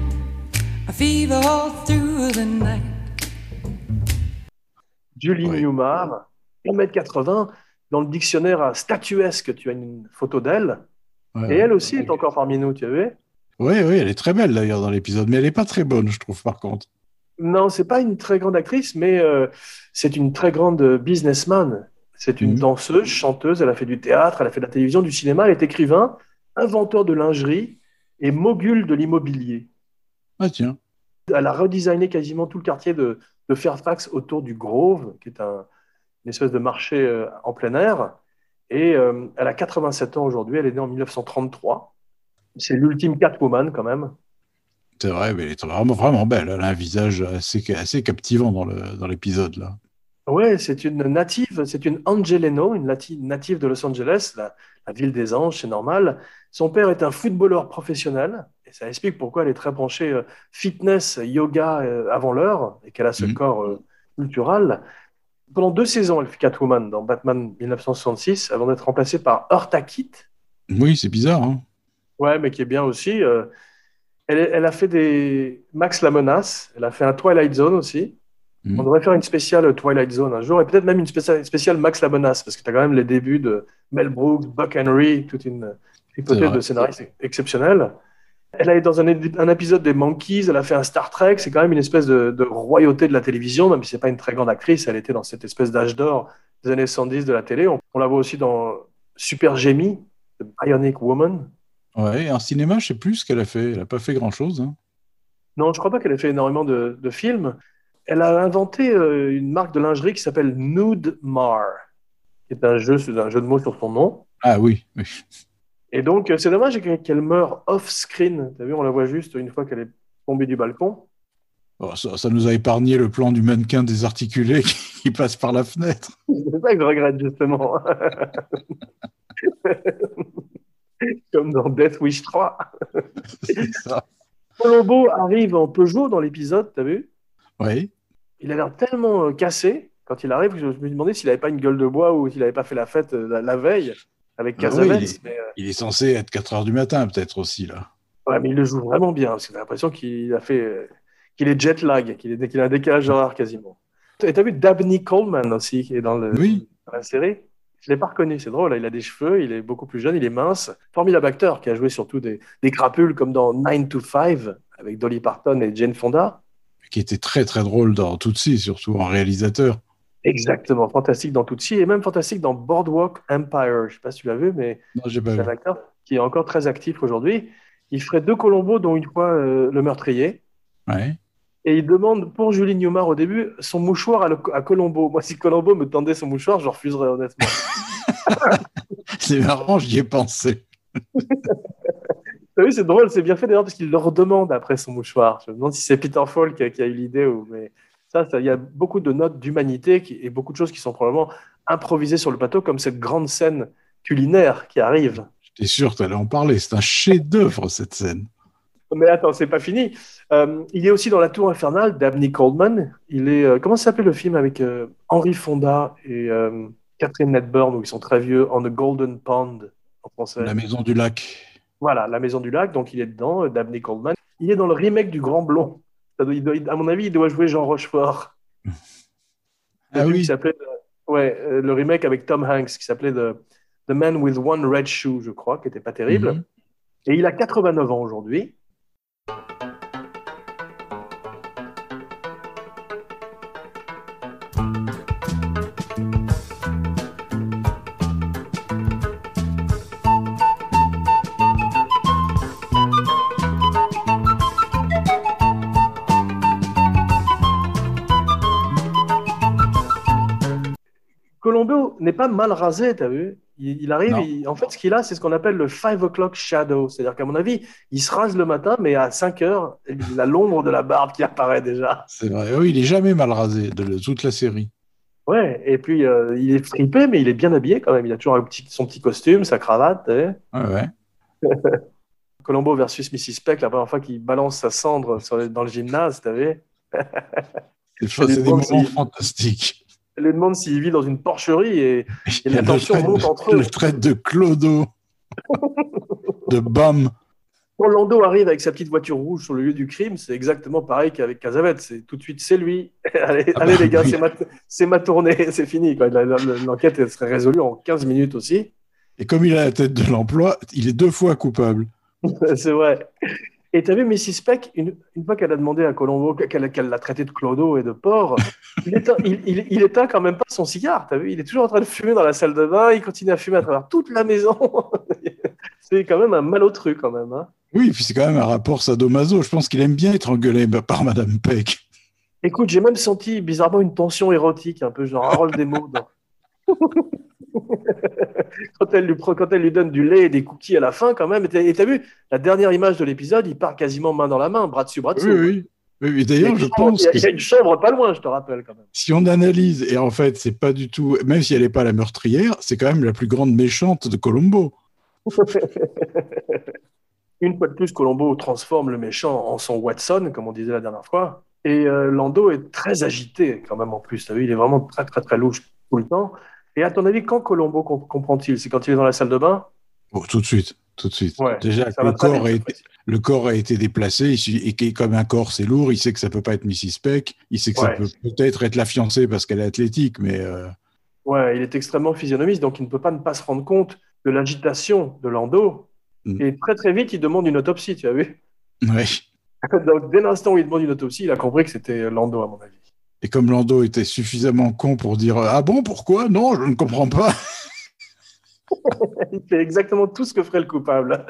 a fever all through the night. Julie Ouais. Newmar, 1m80. Dans le dictionnaire à statuesque, tu as une photo d'elle. Ouais, Et elle aussi est encore parmi nous, tu as vu? Oui, oui, elle est très belle d'ailleurs dans l'épisode, mais elle n'est pas très bonne, je trouve, par contre. Non, c'est pas une très grande actrice, mais euh, c'est une très grande businessman. C'est une Mhm. danseuse, chanteuse, elle a fait du théâtre, elle a fait de la télévision, du cinéma, elle est écrivain, inventeur de lingerie et mogul de l'immobilier. Ah tiens, Elle a redesigné quasiment tout le quartier de, de Fairfax autour du Grove, qui est un- une espèce de marché euh, en plein air. Et euh, elle a 87 ans aujourd'hui, elle est née en 1933. C'est l'ultime Catwoman quand même. c'est vrai, mais elle est vraiment, vraiment belle. Elle a un visage assez, assez captivant dans l'épisode, là. Ouais, c'est une native, c'est une Angeleno, une native de Los Angeles, la, la ville des anges, c'est normal. Son père est un footballeur professionnel, et ça explique pourquoi elle est très branchée euh, fitness, yoga avant l'heure, et qu'elle a ce Mhm. corps cultural. Pendant deux saisons, elle fait Catwoman dans Batman 1966, avant d'être remplacée par Eartha Kitt, Oui, c'est bizarre, hein. ouais, mais qui est bien aussi. euh, elle, elle a fait des Max la menace, elle a fait un Twilight Zone aussi. Mhm. On devrait faire une spéciale Twilight Zone un jour, et peut-être même une spéciale, spéciale Max la menace, parce que tu as quand même les débuts de Mel Brooks, Buck Henry, toute une hypothèse de scénariste exceptionnelle. Elle a été dans un, un épisode des Monkeys, elle a fait un Star Trek, c'est quand même une espèce de, de royauté de la télévision, même si c'est pas une très grande actrice, elle était dans cette espèce d'âge d'or des années 70 de la télé. On, on la voit aussi dans Super Jamie, The Bionic Woman. Ouais, en cinéma, je sais plus ce qu'elle a fait. Elle n'a pas fait grand-chose. Hein. Non, je crois pas qu'elle ait fait énormément de, de films. Elle a inventé euh, une marque de lingerie qui s'appelle Nude Mar, qui est un jeu, un jeu de mots sur son nom. Ah oui, oui. Et donc, euh, c'est dommage qu'elle meure off-screen. T'as vu, on la voit juste une fois qu'elle est tombée du balcon. Oh, ça, ça nous a épargné le plan du mannequin désarticulé [LAUGHS] qui, passe par la fenêtre. [LAUGHS] C'est ça que je regrette, justement. [LAUGHS] Comme dans Death Wish 3. C'est ça. Colombo arrive en Peugeot dans l'épisode, t'as vu? Oui. Il a l'air tellement euh, cassé quand il arrive que je me demandais s'il n'avait pas une gueule de bois ou s'il n'avait pas fait la fête euh, la, la veille avec Ah oui, il, euh, il est censé être 4 heures du matin, peut-être aussi, là. ouais, mais il le joue vraiment bien parce que j'ai l'impression qu'il a fait, euh, qu'il est jet lag, qu'il est- a un décalage horaire quasiment. Et t'as vu Dabney Coleman aussi qui est dans, le, Oui. dans la série? Je l'ai pas reconnu, c'est drôle. Il a des cheveux, il est beaucoup plus jeune, il est mince. Formidable acteur qui a joué surtout des, des crapules comme dans 9 to 5 avec Dolly Parton et Jane Fonda. qui était très très drôle dans Tootsie, surtout en réalisateur. Exactement, fantastique dans Tootsie et même fantastique dans Boardwalk Empire. Je ne sais pas si tu l'as vu, mais c'est un acteur qui est encore très actif aujourd'hui. Il ferait deux Colombo, dont une fois euh, le meurtrier. Ouais. Et il demande pour Julie Newmar au début son mouchoir à, le- à Colombo. Moi, si Colombo me tendait son mouchoir, je refuserais honnêtement. [LAUGHS] C'est marrant, j'y ai pensé. [LAUGHS] Vu, c'est drôle, c'est bien fait d'ailleurs parce qu'il leur demande après son mouchoir. Je me demande si c'est Peter Falk qui a, qui a eu l'idée ou mais ça, il y a beaucoup de notes d'humanité et beaucoup de choses qui sont probablement improvisées sur le plateau, comme cette grande scène culinaire qui arrive. J'étais sûr que tu allais en parler. C'est un chef-d'œuvre, cette scène. Mais attends, c'est pas fini. Euh, il est aussi dans La Tour Infernale d'Abney Coleman. Il est euh, comment s'appelle le film avec euh, Henry Fonda et euh, Catherine Hepburn où ils sont très vieux, On the Golden Pond en français. La maison du lac. Voilà, La Maison du Lac, donc il est dedans, Dabney Coleman. Il est dans le remake du Grand Blond. Ça doit- il doit- à mon avis, il doit jouer Jean Rochefort. [LAUGHS] Le Ah oui. qui s'appelait, euh, ouais, euh, le remake avec Tom Hanks qui s'appelait The, The Man with One Red Shoe, je crois, qui était pas terrible. Mhm. Et il a 89 ans aujourd'hui. N'est pas mal rasé, t'as vu? Il, il arrive, il- en fait, ce qu'il a, c'est ce qu'on appelle le 5 o'clock shadow. C'est-à-dire qu'à mon avis, il se rase le matin, mais à 5 heures, il a l'ombre de la barbe qui apparaît déjà. C'est vrai. Oui, il est jamais mal rasé de toute la série. Ouais, et puis euh, il est fripé, mais il est bien habillé quand même. Il a toujours un petit, son petit costume, sa cravate. t'as Ouais, ouais. [LAUGHS] Colombo versus Mrs. Peck, la première fois qu'il balance sa cendre sur le- dans le gymnase, tu vu? C'est des moments fantastiques. Elle lui demande s'il vit dans une porcherie et, et la tension monte entre eux. Le trait de Clodo, [LAUGHS] de Bam. Quand Lando arrive avec sa petite voiture rouge sur le lieu du crime, c'est exactement pareil qu'avec Casavette. C'est tout de suite, c'est lui. [LAUGHS] allez, Ah allez, bah les gars, oui. c'est ma, ma tournée, [LAUGHS] c'est fini. L'enquête serait résolue en 15 minutes aussi. Et comme il a la tête de l'emploi, il est deux fois coupable. c'est vrai. Et tu as vu Mrs. Peck, une, une fois qu'elle a demandé à Colombo qu'elle qu'elle l'a traité de clodo et de porc, il, éteint, [LAUGHS] il, il- il éteint quand même pas son cigare. Tu as vu Il est toujours en train de fumer dans la salle de bain. Il continue à fumer à travers toute la maison. [LAUGHS] c'est quand même un malotru quand même. Hein. Oui, puis c'est quand même un rapport sadomaso. Je pense qu'il aime bien être engueulé par Madame Peck. Écoute, j'ai même senti bizarrement une tension érotique, un peu genre Harold des mots. [LAUGHS] quand, elle lui, pro- quand elle lui donne du lait et des cookies à la fin, quand même. Et t'as vu, la dernière image de l'épisode, il part quasiment main dans la main, bras dessus, bras dessous. Oui, oui. oui. D'ailleurs, je pense il y a- que il y a une chambre pas loin, je te rappelle quand même. si on analyse, et en fait, c'est pas du tout, même si elle n'est pas la meurtrière, c'est quand même la plus grande méchante de Colombo. [LAUGHS] Une fois de plus, Colombo transforme le méchant en son Watson, comme on disait la dernière fois. Et euh, Lando est très agité quand même en plus. T'as vu, il est vraiment très très très louche tout le temps. Et à ton avis, quand Colombo com- comprend-il? C'est quand il est dans la salle de bain? Oh, tout de suite, tout de suite. Ouais, Déjà, le corps, a été, le corps a été déplacé, il et comme un corps c'est lourd, il sait que ça peut pas être Mrs. Peck, il sait que ça peut peut-être être la fiancée parce qu'elle est athlétique, mais euh, Ouais, il est extrêmement physionomiste, donc il ne peut pas ne pas se rendre compte de l'agitation de Lando. Mm. Et très très vite, il demande une autopsie, tu as vu? [LAUGHS] Donc dès l'instant où il demande une autopsie, il a compris que c'était Lando, à mon avis. Et comme Lando était suffisamment con pour dire Ah bon, pourquoi? Non, je ne comprends pas. [LAUGHS] Il fait exactement tout ce que ferait le coupable.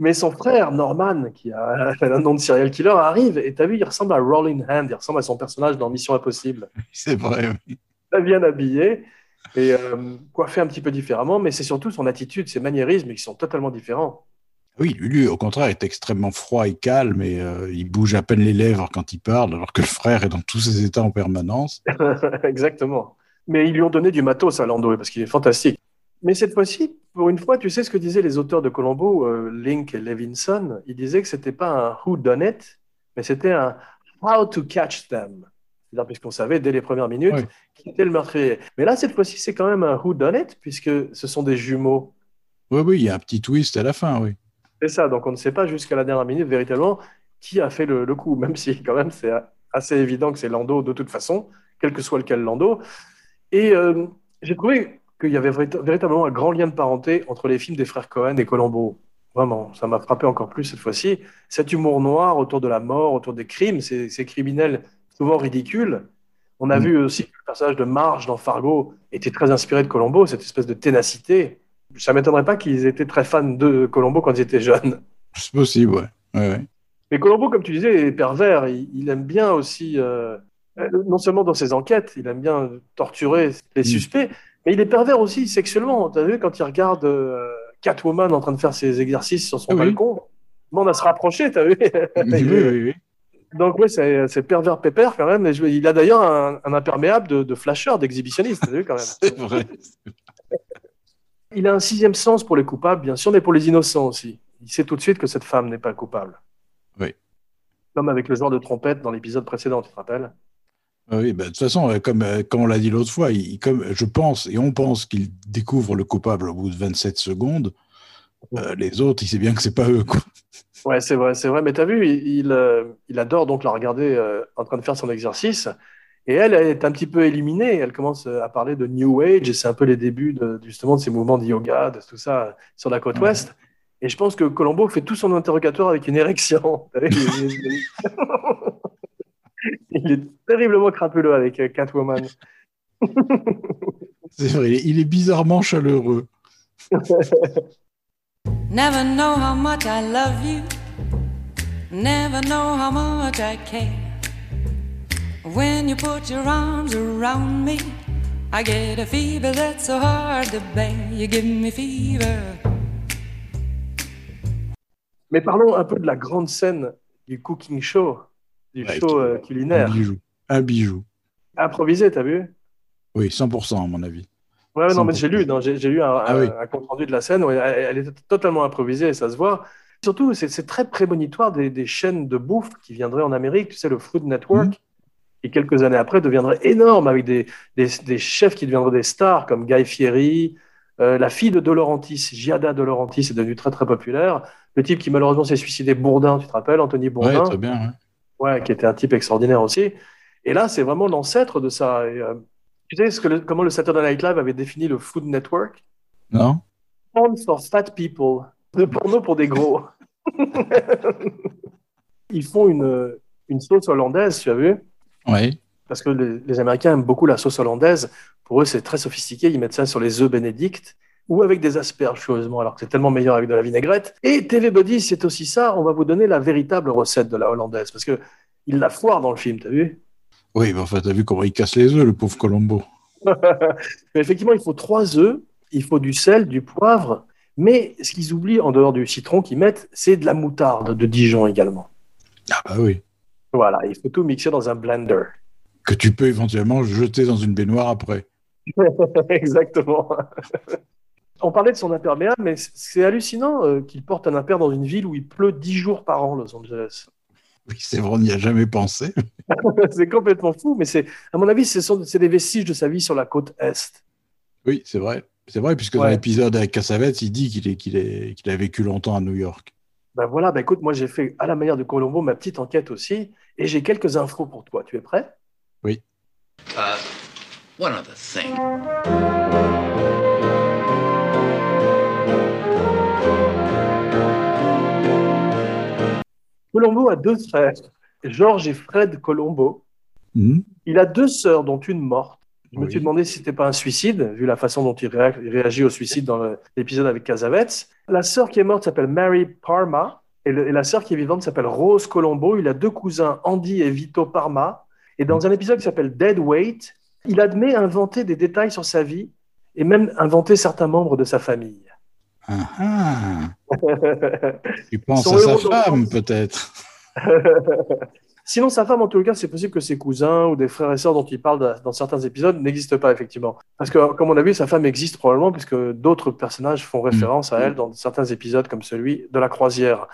Mais son frère, Norman, qui a [LAUGHS] un nom de serial killer, arrive, et t'as vu, il ressemble à Rolling Hand, il ressemble à son personnage dans Mission Impossible. C'est vrai. oui. Très bien habillé, et euh, coiffé un petit peu différemment, mais c'est surtout son attitude, ses maniérismes qui sont totalement différents. Oui, lui, au contraire, est extrêmement froid et calme et euh, il bouge à peine les lèvres quand il parle, alors que le frère est dans tous ses états en permanence. [LAUGHS] Exactement. Mais ils lui ont donné du matos à Lando parce qu'il est fantastique. Mais cette fois-ci, pour une fois, tu sais ce que disaient les auteurs de Colombo, euh, Link et Levinson? Ils disaient que c'était pas un who done it, mais c'était un how to catch them. C'est-à-dire puisqu'on savait dès les premières minutes Oui. qui était le meurtrier. Mais là, cette fois-ci, c'est quand même un who done it puisque ce sont des jumeaux. Oui, oui, il y a un petit twist à la fin, oui. C'est ça. Donc on ne sait pas jusqu'à la dernière minute véritablement qui a fait le, le coup, [LAUGHS] même si quand même c'est assez évident que c'est Lando de toute façon, quel que soit lequel Lando. Et euh, j'ai trouvé qu'il y avait vérit- véritablement un grand lien de parenté entre les films des frères Cohen et Colombo. Vraiment, ça m'a frappé encore plus cette fois-ci. Cet humour noir autour de la mort, autour des crimes, ces, ces criminels souvent ridicules. On a Mm. vu aussi que le personnage de Marge dans Fargo était très inspiré de Colombo, cette espèce de ténacité. Ça m'étonnerait pas qu'ils étaient très fans de Colombo quand ils étaient jeunes. C'est possible, ouais. ouais, ouais. Mais Colombo, comme tu disais, est pervers. Il, il aime bien aussi, euh, euh, non seulement dans ses enquêtes, il aime bien torturer les suspects, mais il est pervers aussi sexuellement. Tu as vu quand il regarde euh, Catwoman en train de faire ses exercices sur son oui. balcon, on a se rapprocher, tu as vu [LAUGHS] Oui, oui, oui. Donc oui, c'est pervers pépère quand même. Il a d'ailleurs un, un imperméable de, de flasher, d'exhibitionniste, t'as vu quand même. [LAUGHS] C'est vrai. Il a un sixième sens pour les coupables, bien sûr, mais pour les innocents aussi. Il sait tout de suite que cette femme n'est pas coupable. Oui. Comme avec le joueur de trompette dans l'épisode précédent, tu te rappelles? Ah Oui, bah, de toute façon, euh, comme, euh, comme on l'a dit l'autre fois, il, comme je pense et on pense qu'il découvre le coupable au bout de 27 secondes, euh, les autres, il sait bien que c'est pas eux. Quoi. Ouais, c'est vrai, c'est vrai. Mais t'as vu, il, il, euh, il adore donc la regarder euh, en train de faire son exercice. Et elle, est un petit peu éliminée. Elle commence euh, à parler de New Age et c'est un peu les débuts de, justement de ces mouvements de yoga, de tout ça euh, sur la côte ouest. Et je pense que Colombo fait tout son interrogatoire avec une érection. [LAUGHS] Il, est- terriblement crapuleux avec euh, Catwoman. [LAUGHS] C'est vrai, il est, il est bizarrement chaleureux. [LAUGHS] Never know how much I love you. Never know how much I care. When you put your arms around me, I get a fever that's so hard to bear. You give me fever. Mais parlons un peu de la grande scène du cooking show, du Ouais, show euh, Un culinaire. bijou. Un bijou. Improvisé, t'as vu? Oui, 100% à mon avis. Ouais, non, mais 100%. j'ai lu, non, j'ai j'ai lu un, Ah un- oui. un compte rendu de la scène. elle, elle est totalement improvisée, ça se voit. Surtout, c'est très prémonitoire des, des chaînes de bouffe qui viendraient en Amérique. Tu sais, le Food Network, Mhm. Qui quelques années après deviendrait énorme avec des, des, des chefs qui deviendraient des stars comme Guy Fieri. Euh, la fille de De Laurentiis, Giada De Laurentiis, est devenue très très populaire. Le type qui malheureusement s'est suicidé, Bourdin, tu te rappelles, Anthony Bourdin Ouais, très bien. ouais, qui était un type extraordinaire aussi. Et là, c'est vraiment l'ancêtre de ça. Et, euh, tu sais ce que le- comment le Saturday Night Live avait défini le Food Network? Non Porn for fat people. Le porno pour des gros. [LAUGHS] Ils font une, une sauce hollandaise, tu as vu Oui. Parce que les, les Américains aiment beaucoup la sauce hollandaise. Pour eux, c'est très sophistiqué. Ils mettent ça sur les œufs bénédicts ou avec des asperges, curieusement, alors que c'est tellement meilleur avec de la vinaigrette. Et TV Buddy, c'est aussi ça. On va vous donner la véritable recette de la hollandaise. Parce que il la foire dans le film, t'as vu? Oui, mais enfin, t'as vu comment il casse les œufs, le pauvre Colombo. [LAUGHS] Mais effectivement, il faut trois œufs, il faut du sel, du poivre, mais ce qu'ils oublient en dehors du citron qu'ils mettent, c'est de la moutarde de Dijon également. Ah bah oui. Voilà, il faut tout mixer dans un blender. Que tu peux éventuellement jeter dans une baignoire après. [LAUGHS] Exactement. On parlait de son imperméable, mais c'est hallucinant euh, qu'il porte un imper dans une ville où il pleut dix jours par an, Los Angeles. Oui, c'est vrai, on n'y a jamais pensé. [LAUGHS] c'est complètement fou, mais c'est, à mon avis, ce sont, c'est des vestiges de sa vie sur la côte Est. Oui, c'est vrai. C'est vrai, puisque dans l'épisode avec Cassavetes, il dit qu'il est, qu'il est, qu'il a vécu longtemps à New York. Ben voilà, ben écoute, moi j'ai fait à la manière de Colombo ma petite enquête aussi, et j'ai quelques infos pour toi. Tu es prêt? Oui. Uh, one other thing. Colombo a deux frères, Georges et Fred Colombo. Mhm. Il a deux sœurs, dont une morte. Je me Oui. suis demandé si c'était pas un suicide, vu la façon dont il, réa- il réagit au suicide dans l'épisode avec Casavets. La sœur qui est morte s'appelle Mary Parma, et, le- et la sœur qui est vivante s'appelle Rose Colombo. Il a deux cousins, Andy et Vito Parma. Et dans un épisode qui s'appelle Dead Weight, il admet inventer des détails sur sa vie et même inventer certains membres de sa famille. Ah, ah. [LAUGHS] Tu penses à sa femme, peut-être. [LAUGHS] Sinon, sa femme, en tout cas, c'est possible que ses cousins ou des frères et sœurs dont il parle dans certains épisodes n'existent pas, effectivement. Parce que, comme on a vu, sa femme existe probablement, puisque d'autres personnages font référence à elle dans certains épisodes, comme celui de la croisière.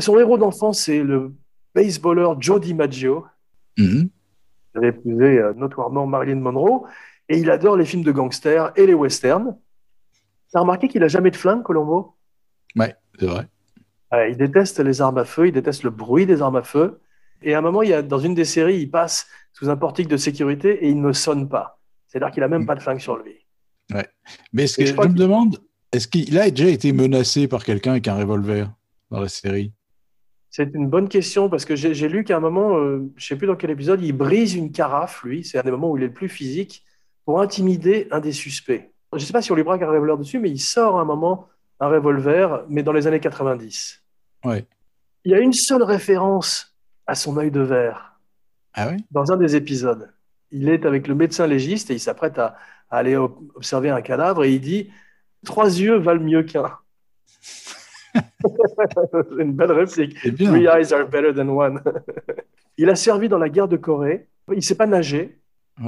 Son héros d'enfance, c'est le baseballeur Joe DiMaggio. Il avait épousé euh, notoirement Marilyn Monroe, et il adore les films de gangsters et les westerns. T'as remarqué qu'il a jamais de flingue, Colombo? Ouais, c'est vrai. Il déteste les armes à feu, il déteste le bruit des armes à feu. Et à un moment, il y a, dans une des séries, il passe sous un portique de sécurité et il ne sonne pas. C'est-à-dire qu'il a même pas de flingue sur lui. Ouais. Mais ce que je me demande, Est-ce qu'il a déjà été menacé par quelqu'un avec un revolver dans la série? C'est une bonne question parce que j'ai lu qu'à un moment, euh, je sais plus dans quel épisode, il brise une carafe, lui, c'est un des moments où il est le plus physique, pour intimider un des suspects. Je ne sais pas si on lui braque un revolver dessus, mais il sort à un moment un revolver, mais dans les années 90. Ouais. Il y a une seule référence à son œil de verre Ah oui? Dans un des épisodes. Il est avec le médecin légiste et il s'apprête à, à aller ob- observer un cadavre et il dit Trois yeux valent mieux qu'un. [LAUGHS] [LAUGHS] une belle réplique. Three eyes are better than one. [LAUGHS] il a servi dans la guerre de Corée. Il ne sait pas nager.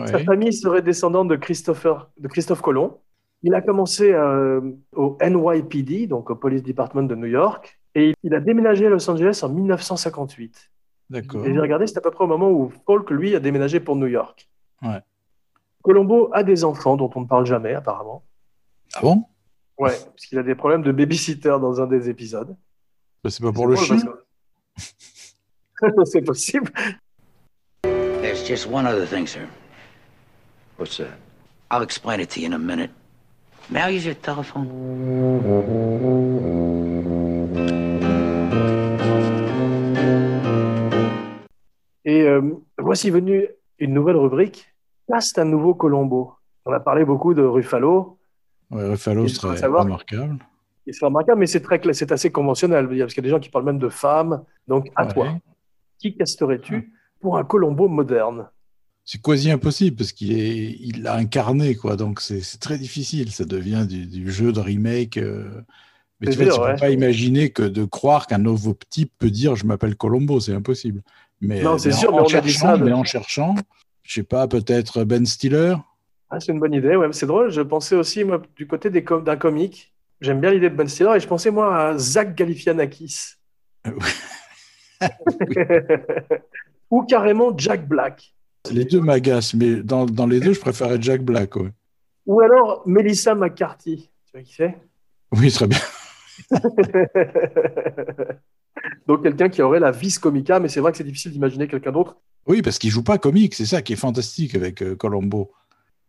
Sa famille serait descendante de, Christopher, de Christophe Colomb. Il a commencé euh, au NYPD, donc au Police Department de New York, et il a déménagé à Los Angeles en 1958. D'accord. Et j'ai regardé, c'est à peu près au moment où Falk, lui, a déménagé pour New York. Ouais. Colombo a des enfants dont on ne parle jamais, apparemment. Ah bon? Ouais, parce qu'il a des problèmes de babysitter dans un des épisodes. Bah, C'est pas pour le chien [LAUGHS] C'est possible. There's just one other thing, sir. What's that? I'll explain it to you in a minute. May I use your telephone? Et euh, voici venue une nouvelle rubrique. Cast un nouveau Colombo. On a parlé beaucoup de Ruffalo. Ouais, Ruffalo savoir- remarquable. Serait remarquable, mais c'est très, c'est assez conventionnel. Parce qu'il y a des gens qui parlent même de femmes. Donc, à Ouais. toi, qui casterais-tu pour un Colombo moderne? C'est quasi impossible parce qu'il est, il l'a incarné, quoi. Donc c'est c'est très difficile. Ça devient du, du jeu de remake. euh. Mais C'est tu tu ouais. peux pas imaginer que de croire qu'un nouveau type peut dire je m'appelle Colombo, c'est impossible. Mais, Non, c'est sûr, en, mais en on a dit cherchant, ça mais en cherchant, je sais pas, peut-être Ben Stiller. Ah, C'est une bonne idée, ouais, c'est drôle. Je pensais aussi, moi, du côté com- d'un comique. J'aime bien l'idée de Ben Stiller et je pensais, moi, à Zach Galifianakis. [LAUGHS] Ou carrément Jack Black. Les deux m'agacent, mais dans, dans les deux, je préférais Jack Black. ouais. Ou alors Melissa McCarthy. Tu vois qui c'est? Oui, très bien. [LAUGHS] Donc quelqu'un qui aurait la vis comica, mais c'est vrai que c'est difficile d'imaginer quelqu'un d'autre. Oui, parce qu'il joue pas comique, c'est ça qui est fantastique avec euh, Colombo.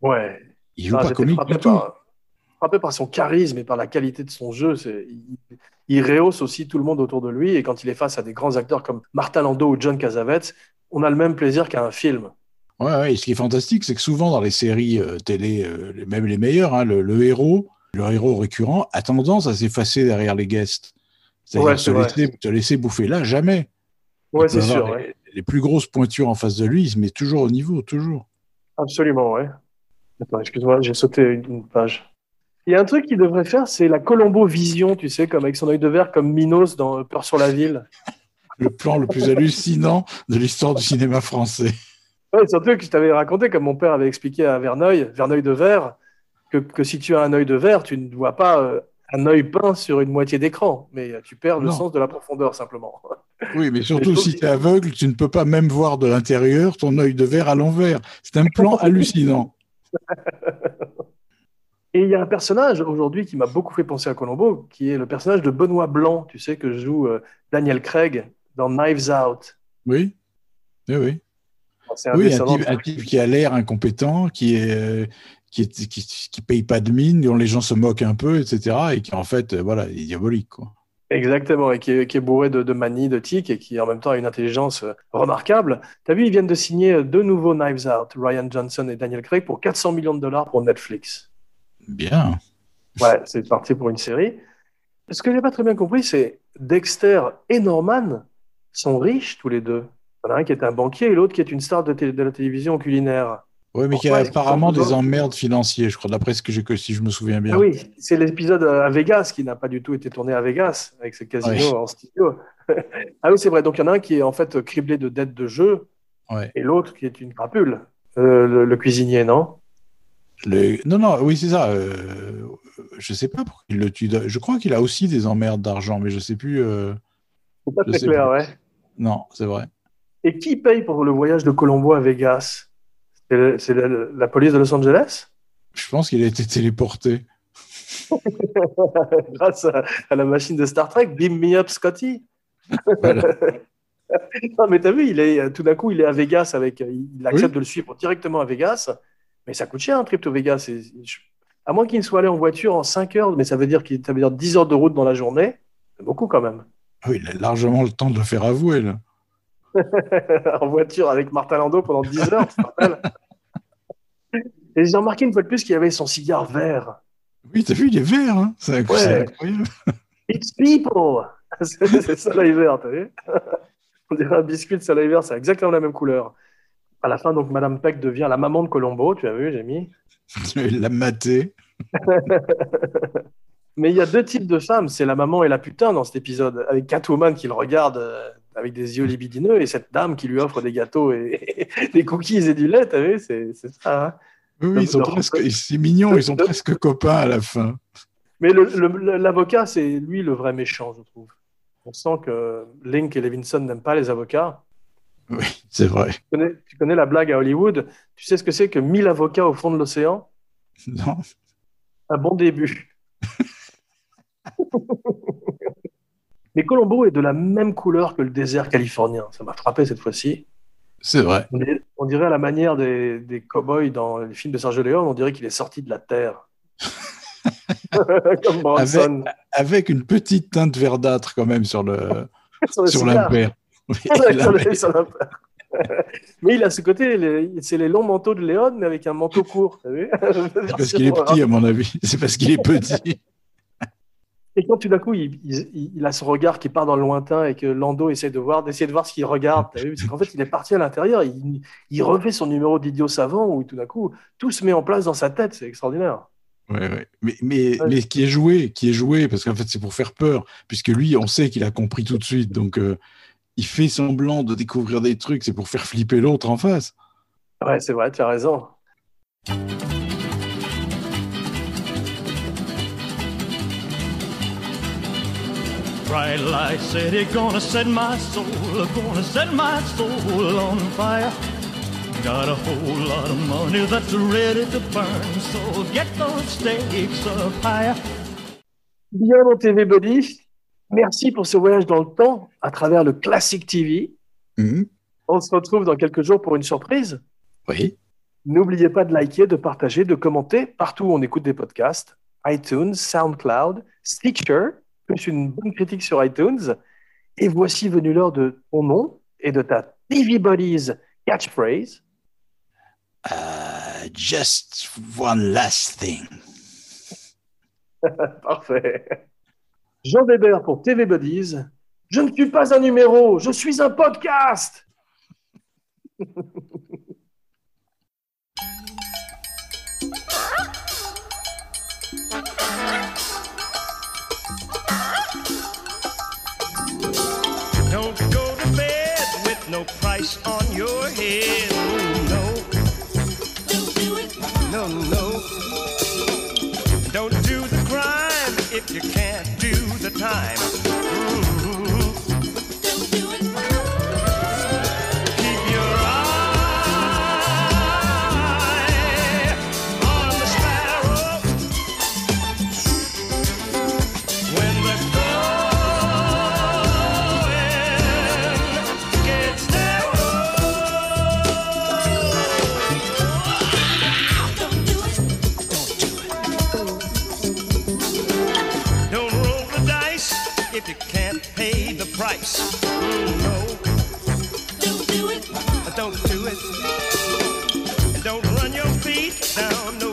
Ouais. Il joue Ah, pas comique du tout. par, frappé par son charisme et par la qualité de son jeu. Il, il rehausse aussi tout le monde autour de lui. Et quand il est face à des grands acteurs comme Martin Landau ou John Cassavetes, on a le même plaisir qu'à un film. Ouais, ouais, et ce qui est fantastique, c'est que souvent dans les séries euh, télé, euh, même les meilleures, hein, le, le héros, le héros récurrent, a tendance à s'effacer derrière les guests. C'est-à-dire Ouais, vrai. laisser, te laisser bouffer. Là, jamais. Ouais, c'est sûr. Les, ouais. les plus grosses pointures en face de lui, il se met toujours au niveau, toujours. Absolument, ouais. Attends, excuse-moi, j'ai sauté une, page. Il y a un truc qu'il devrait faire, c'est la Colombo Vision, tu sais, comme avec son œil de verre, comme Minos dans Peur sur la ville. [LAUGHS] Le plan le plus hallucinant de l'histoire du cinéma français. Ouais, surtout que je t'avais raconté, comme mon père avait expliqué à Verneuil, Verneuil de verre, que, que si tu as un œil de verre, tu ne vois pas euh, un œil peint sur une moitié d'écran, mais tu perds le Non. sens de la profondeur simplement. Oui, mais [LAUGHS] surtout si tu es aveugle, tu ne peux pas même voir de l'intérieur ton œil de verre à l'envers. C'est un plan [LAUGHS] hallucinant. Et il y a un personnage aujourd'hui qui m'a beaucoup fait penser à Colombo, qui est le personnage de Benoît Blanc, tu sais, que joue euh, Daniel Craig dans Knives Out. Oui, oui, oui. C'est un Oui, un type, de- un type qui a l'air incompétent, qui est, euh, qui, qui, qui paye pas de mine, dont les gens se moquent un peu, etc. Et qui en fait, euh, voilà, est diabolique. Quoi. Exactement, et qui est, qui est bourré de, de manie, de tics, et qui en même temps a une intelligence euh, remarquable. Tu as vu, ils viennent de signer euh, deux nouveaux Knives Out, Ryan Johnson et Daniel Craig, pour 400 millions de dollars pour Netflix. Bien. Ouais, c'est parti pour une série. Ce que j'ai pas très bien compris, c'est Dexter et Norman sont riches tous les deux. Il y en a un qui est un banquier et l'autre qui est une star de la télévision culinaire. Oui, mais qui a Pourquoi est-ce qu'ils apparemment sont des emmerdes financiers, je crois, d'après ce que j'ai que si je me souviens bien. Ah oui, c'est l'épisode à Vegas qui n'a pas du tout été tourné à Vegas avec ses casinos Ouais. en studio. [LAUGHS] ah oui, c'est vrai. Donc il y en a un qui est en fait criblé de dettes de jeu Ouais. et l'autre qui est une crapule. Euh, le, le cuisinier, non? Le- Non, non, oui, c'est ça. euh, Je sais pas pourquoi il le tue. Je crois qu'il a aussi des emmerdes d'argent, mais je sais plus. euh, C'est pas Je très clair, plus. ouais. Non, c'est vrai. Et qui paye pour le voyage de Colombo à Vegas? C'est la, police de Los Angeles? Je pense qu'il a été téléporté. [LAUGHS] Grâce à, à la machine de Star Trek, beam me up, Scotty. Voilà. [LAUGHS] non, mais t'as vu, il est, tout d'un coup, il est à Vegas avec. Il accepte de le suivre directement à Vegas, mais ça coûte cher un trip to Vegas. Et je- À moins qu'il ne soit allé en voiture en 5 heures, mais ça veut dire qu'il veut dire 10 heures de route dans la journée. C'est beaucoup quand même. Ah Oui, il a largement le temps de le faire avouer, là. [LAUGHS] en voiture avec Martin Landau pendant 10 heures, tu [LAUGHS] Et j'ai remarqué une fois de plus qu'il avait son cigare vert. Oui, t'as vu, il est vert, hein c'est Ouais. incroyable. [LAUGHS] It's people C'est soleil vert, t'as vu On dirait un biscuit de soleil vert, c'est exactement la même couleur. À la fin, donc, Madame Peck devient la maman de Colombo, tu as vu, j'ai mis. Il l'a maté. Mais il y a deux types de femmes, c'est la maman et la putain dans cet épisode, avec Catwoman qui le regarde euh, avec des yeux libidineux et cette dame qui lui offre des gâteaux et [LAUGHS] des cookies et du lait, c'est ça. hein Oui, ils sont presque, c'est mignon, ils sont presque copains à la fin. Mais l'avocat, c'est lui le vrai méchant, je trouve. On sent que Link et Levinson n'aiment pas les avocats. Oui, c'est vrai. Tu connais, tu connais la blague à Hollywood? Tu sais ce que c'est que 1000 avocats au fond de l'océan? Non. Un bon début. [LAUGHS] Mais Colombo est de la même couleur que le désert californien. Ça m'a frappé cette fois-ci. C'est vrai. On dirait, on dirait à la manière des, des cow-boys dans les films de Sergio Leone, on dirait qu'il est sorti de la terre. [LAUGHS] Comme. Avec, avec une petite teinte verdâtre quand même sur le [LAUGHS] Sur l'impair. [LAUGHS] Oui, mais il a ce côté, c'est les longs manteaux de Léon, mais avec un manteau court. vu C'est parce qu'il est petit, à mon avis. C'est parce qu'il est petit. Et quand tout d'un coup, il, il- il a ce regard qui part dans le lointain et que Lando essaie de voir, d'essayer de voir ce qu'il regarde, [LAUGHS] vu Parce qu'en fait, il est parti à l'intérieur, il, il refait son numéro d'idiot savant où tout d'un coup, tout se met en place dans sa tête, c'est extraordinaire. Ouais, ouais. Mais, mais, Ouais. mais qui est joué, qui est joué, parce qu'en fait, c'est pour faire peur, puisque lui, on sait qu'il a compris tout de suite. Donc, euh, il fait semblant de découvrir des trucs, c'est pour faire flipper l'autre en face. Ouais, c'est vrai, tu as raison. Bright light city, gonna set my soul, gonna set my soul on fire. Got a whole lot of money that's ready to burn, so get those stakes up higher. Bien mon TV Buddy, merci pour ce voyage dans le temps à travers le Classic TV. Mhm. On se retrouve dans quelques jours pour une surprise. Oui. N'oubliez pas de liker, de partager, de commenter partout où on écoute des podcasts. iTunes, SoundCloud, Stitcher, plus une bonne critique sur iTunes. Et voici venu l'heure de ton nom et de ta TV Buddies catchphrase. Uh, just one last thing. [LAUGHS] Parfait. Jean Weber pour TV Buddies. Je ne suis pas un numéro, je suis un podcast. [LAUGHS] price on your head. No. Don't do it. No, no. Don't do the crime if you can't do the time. Price. No. Don't do it. Don't do it. Don't run your feet down no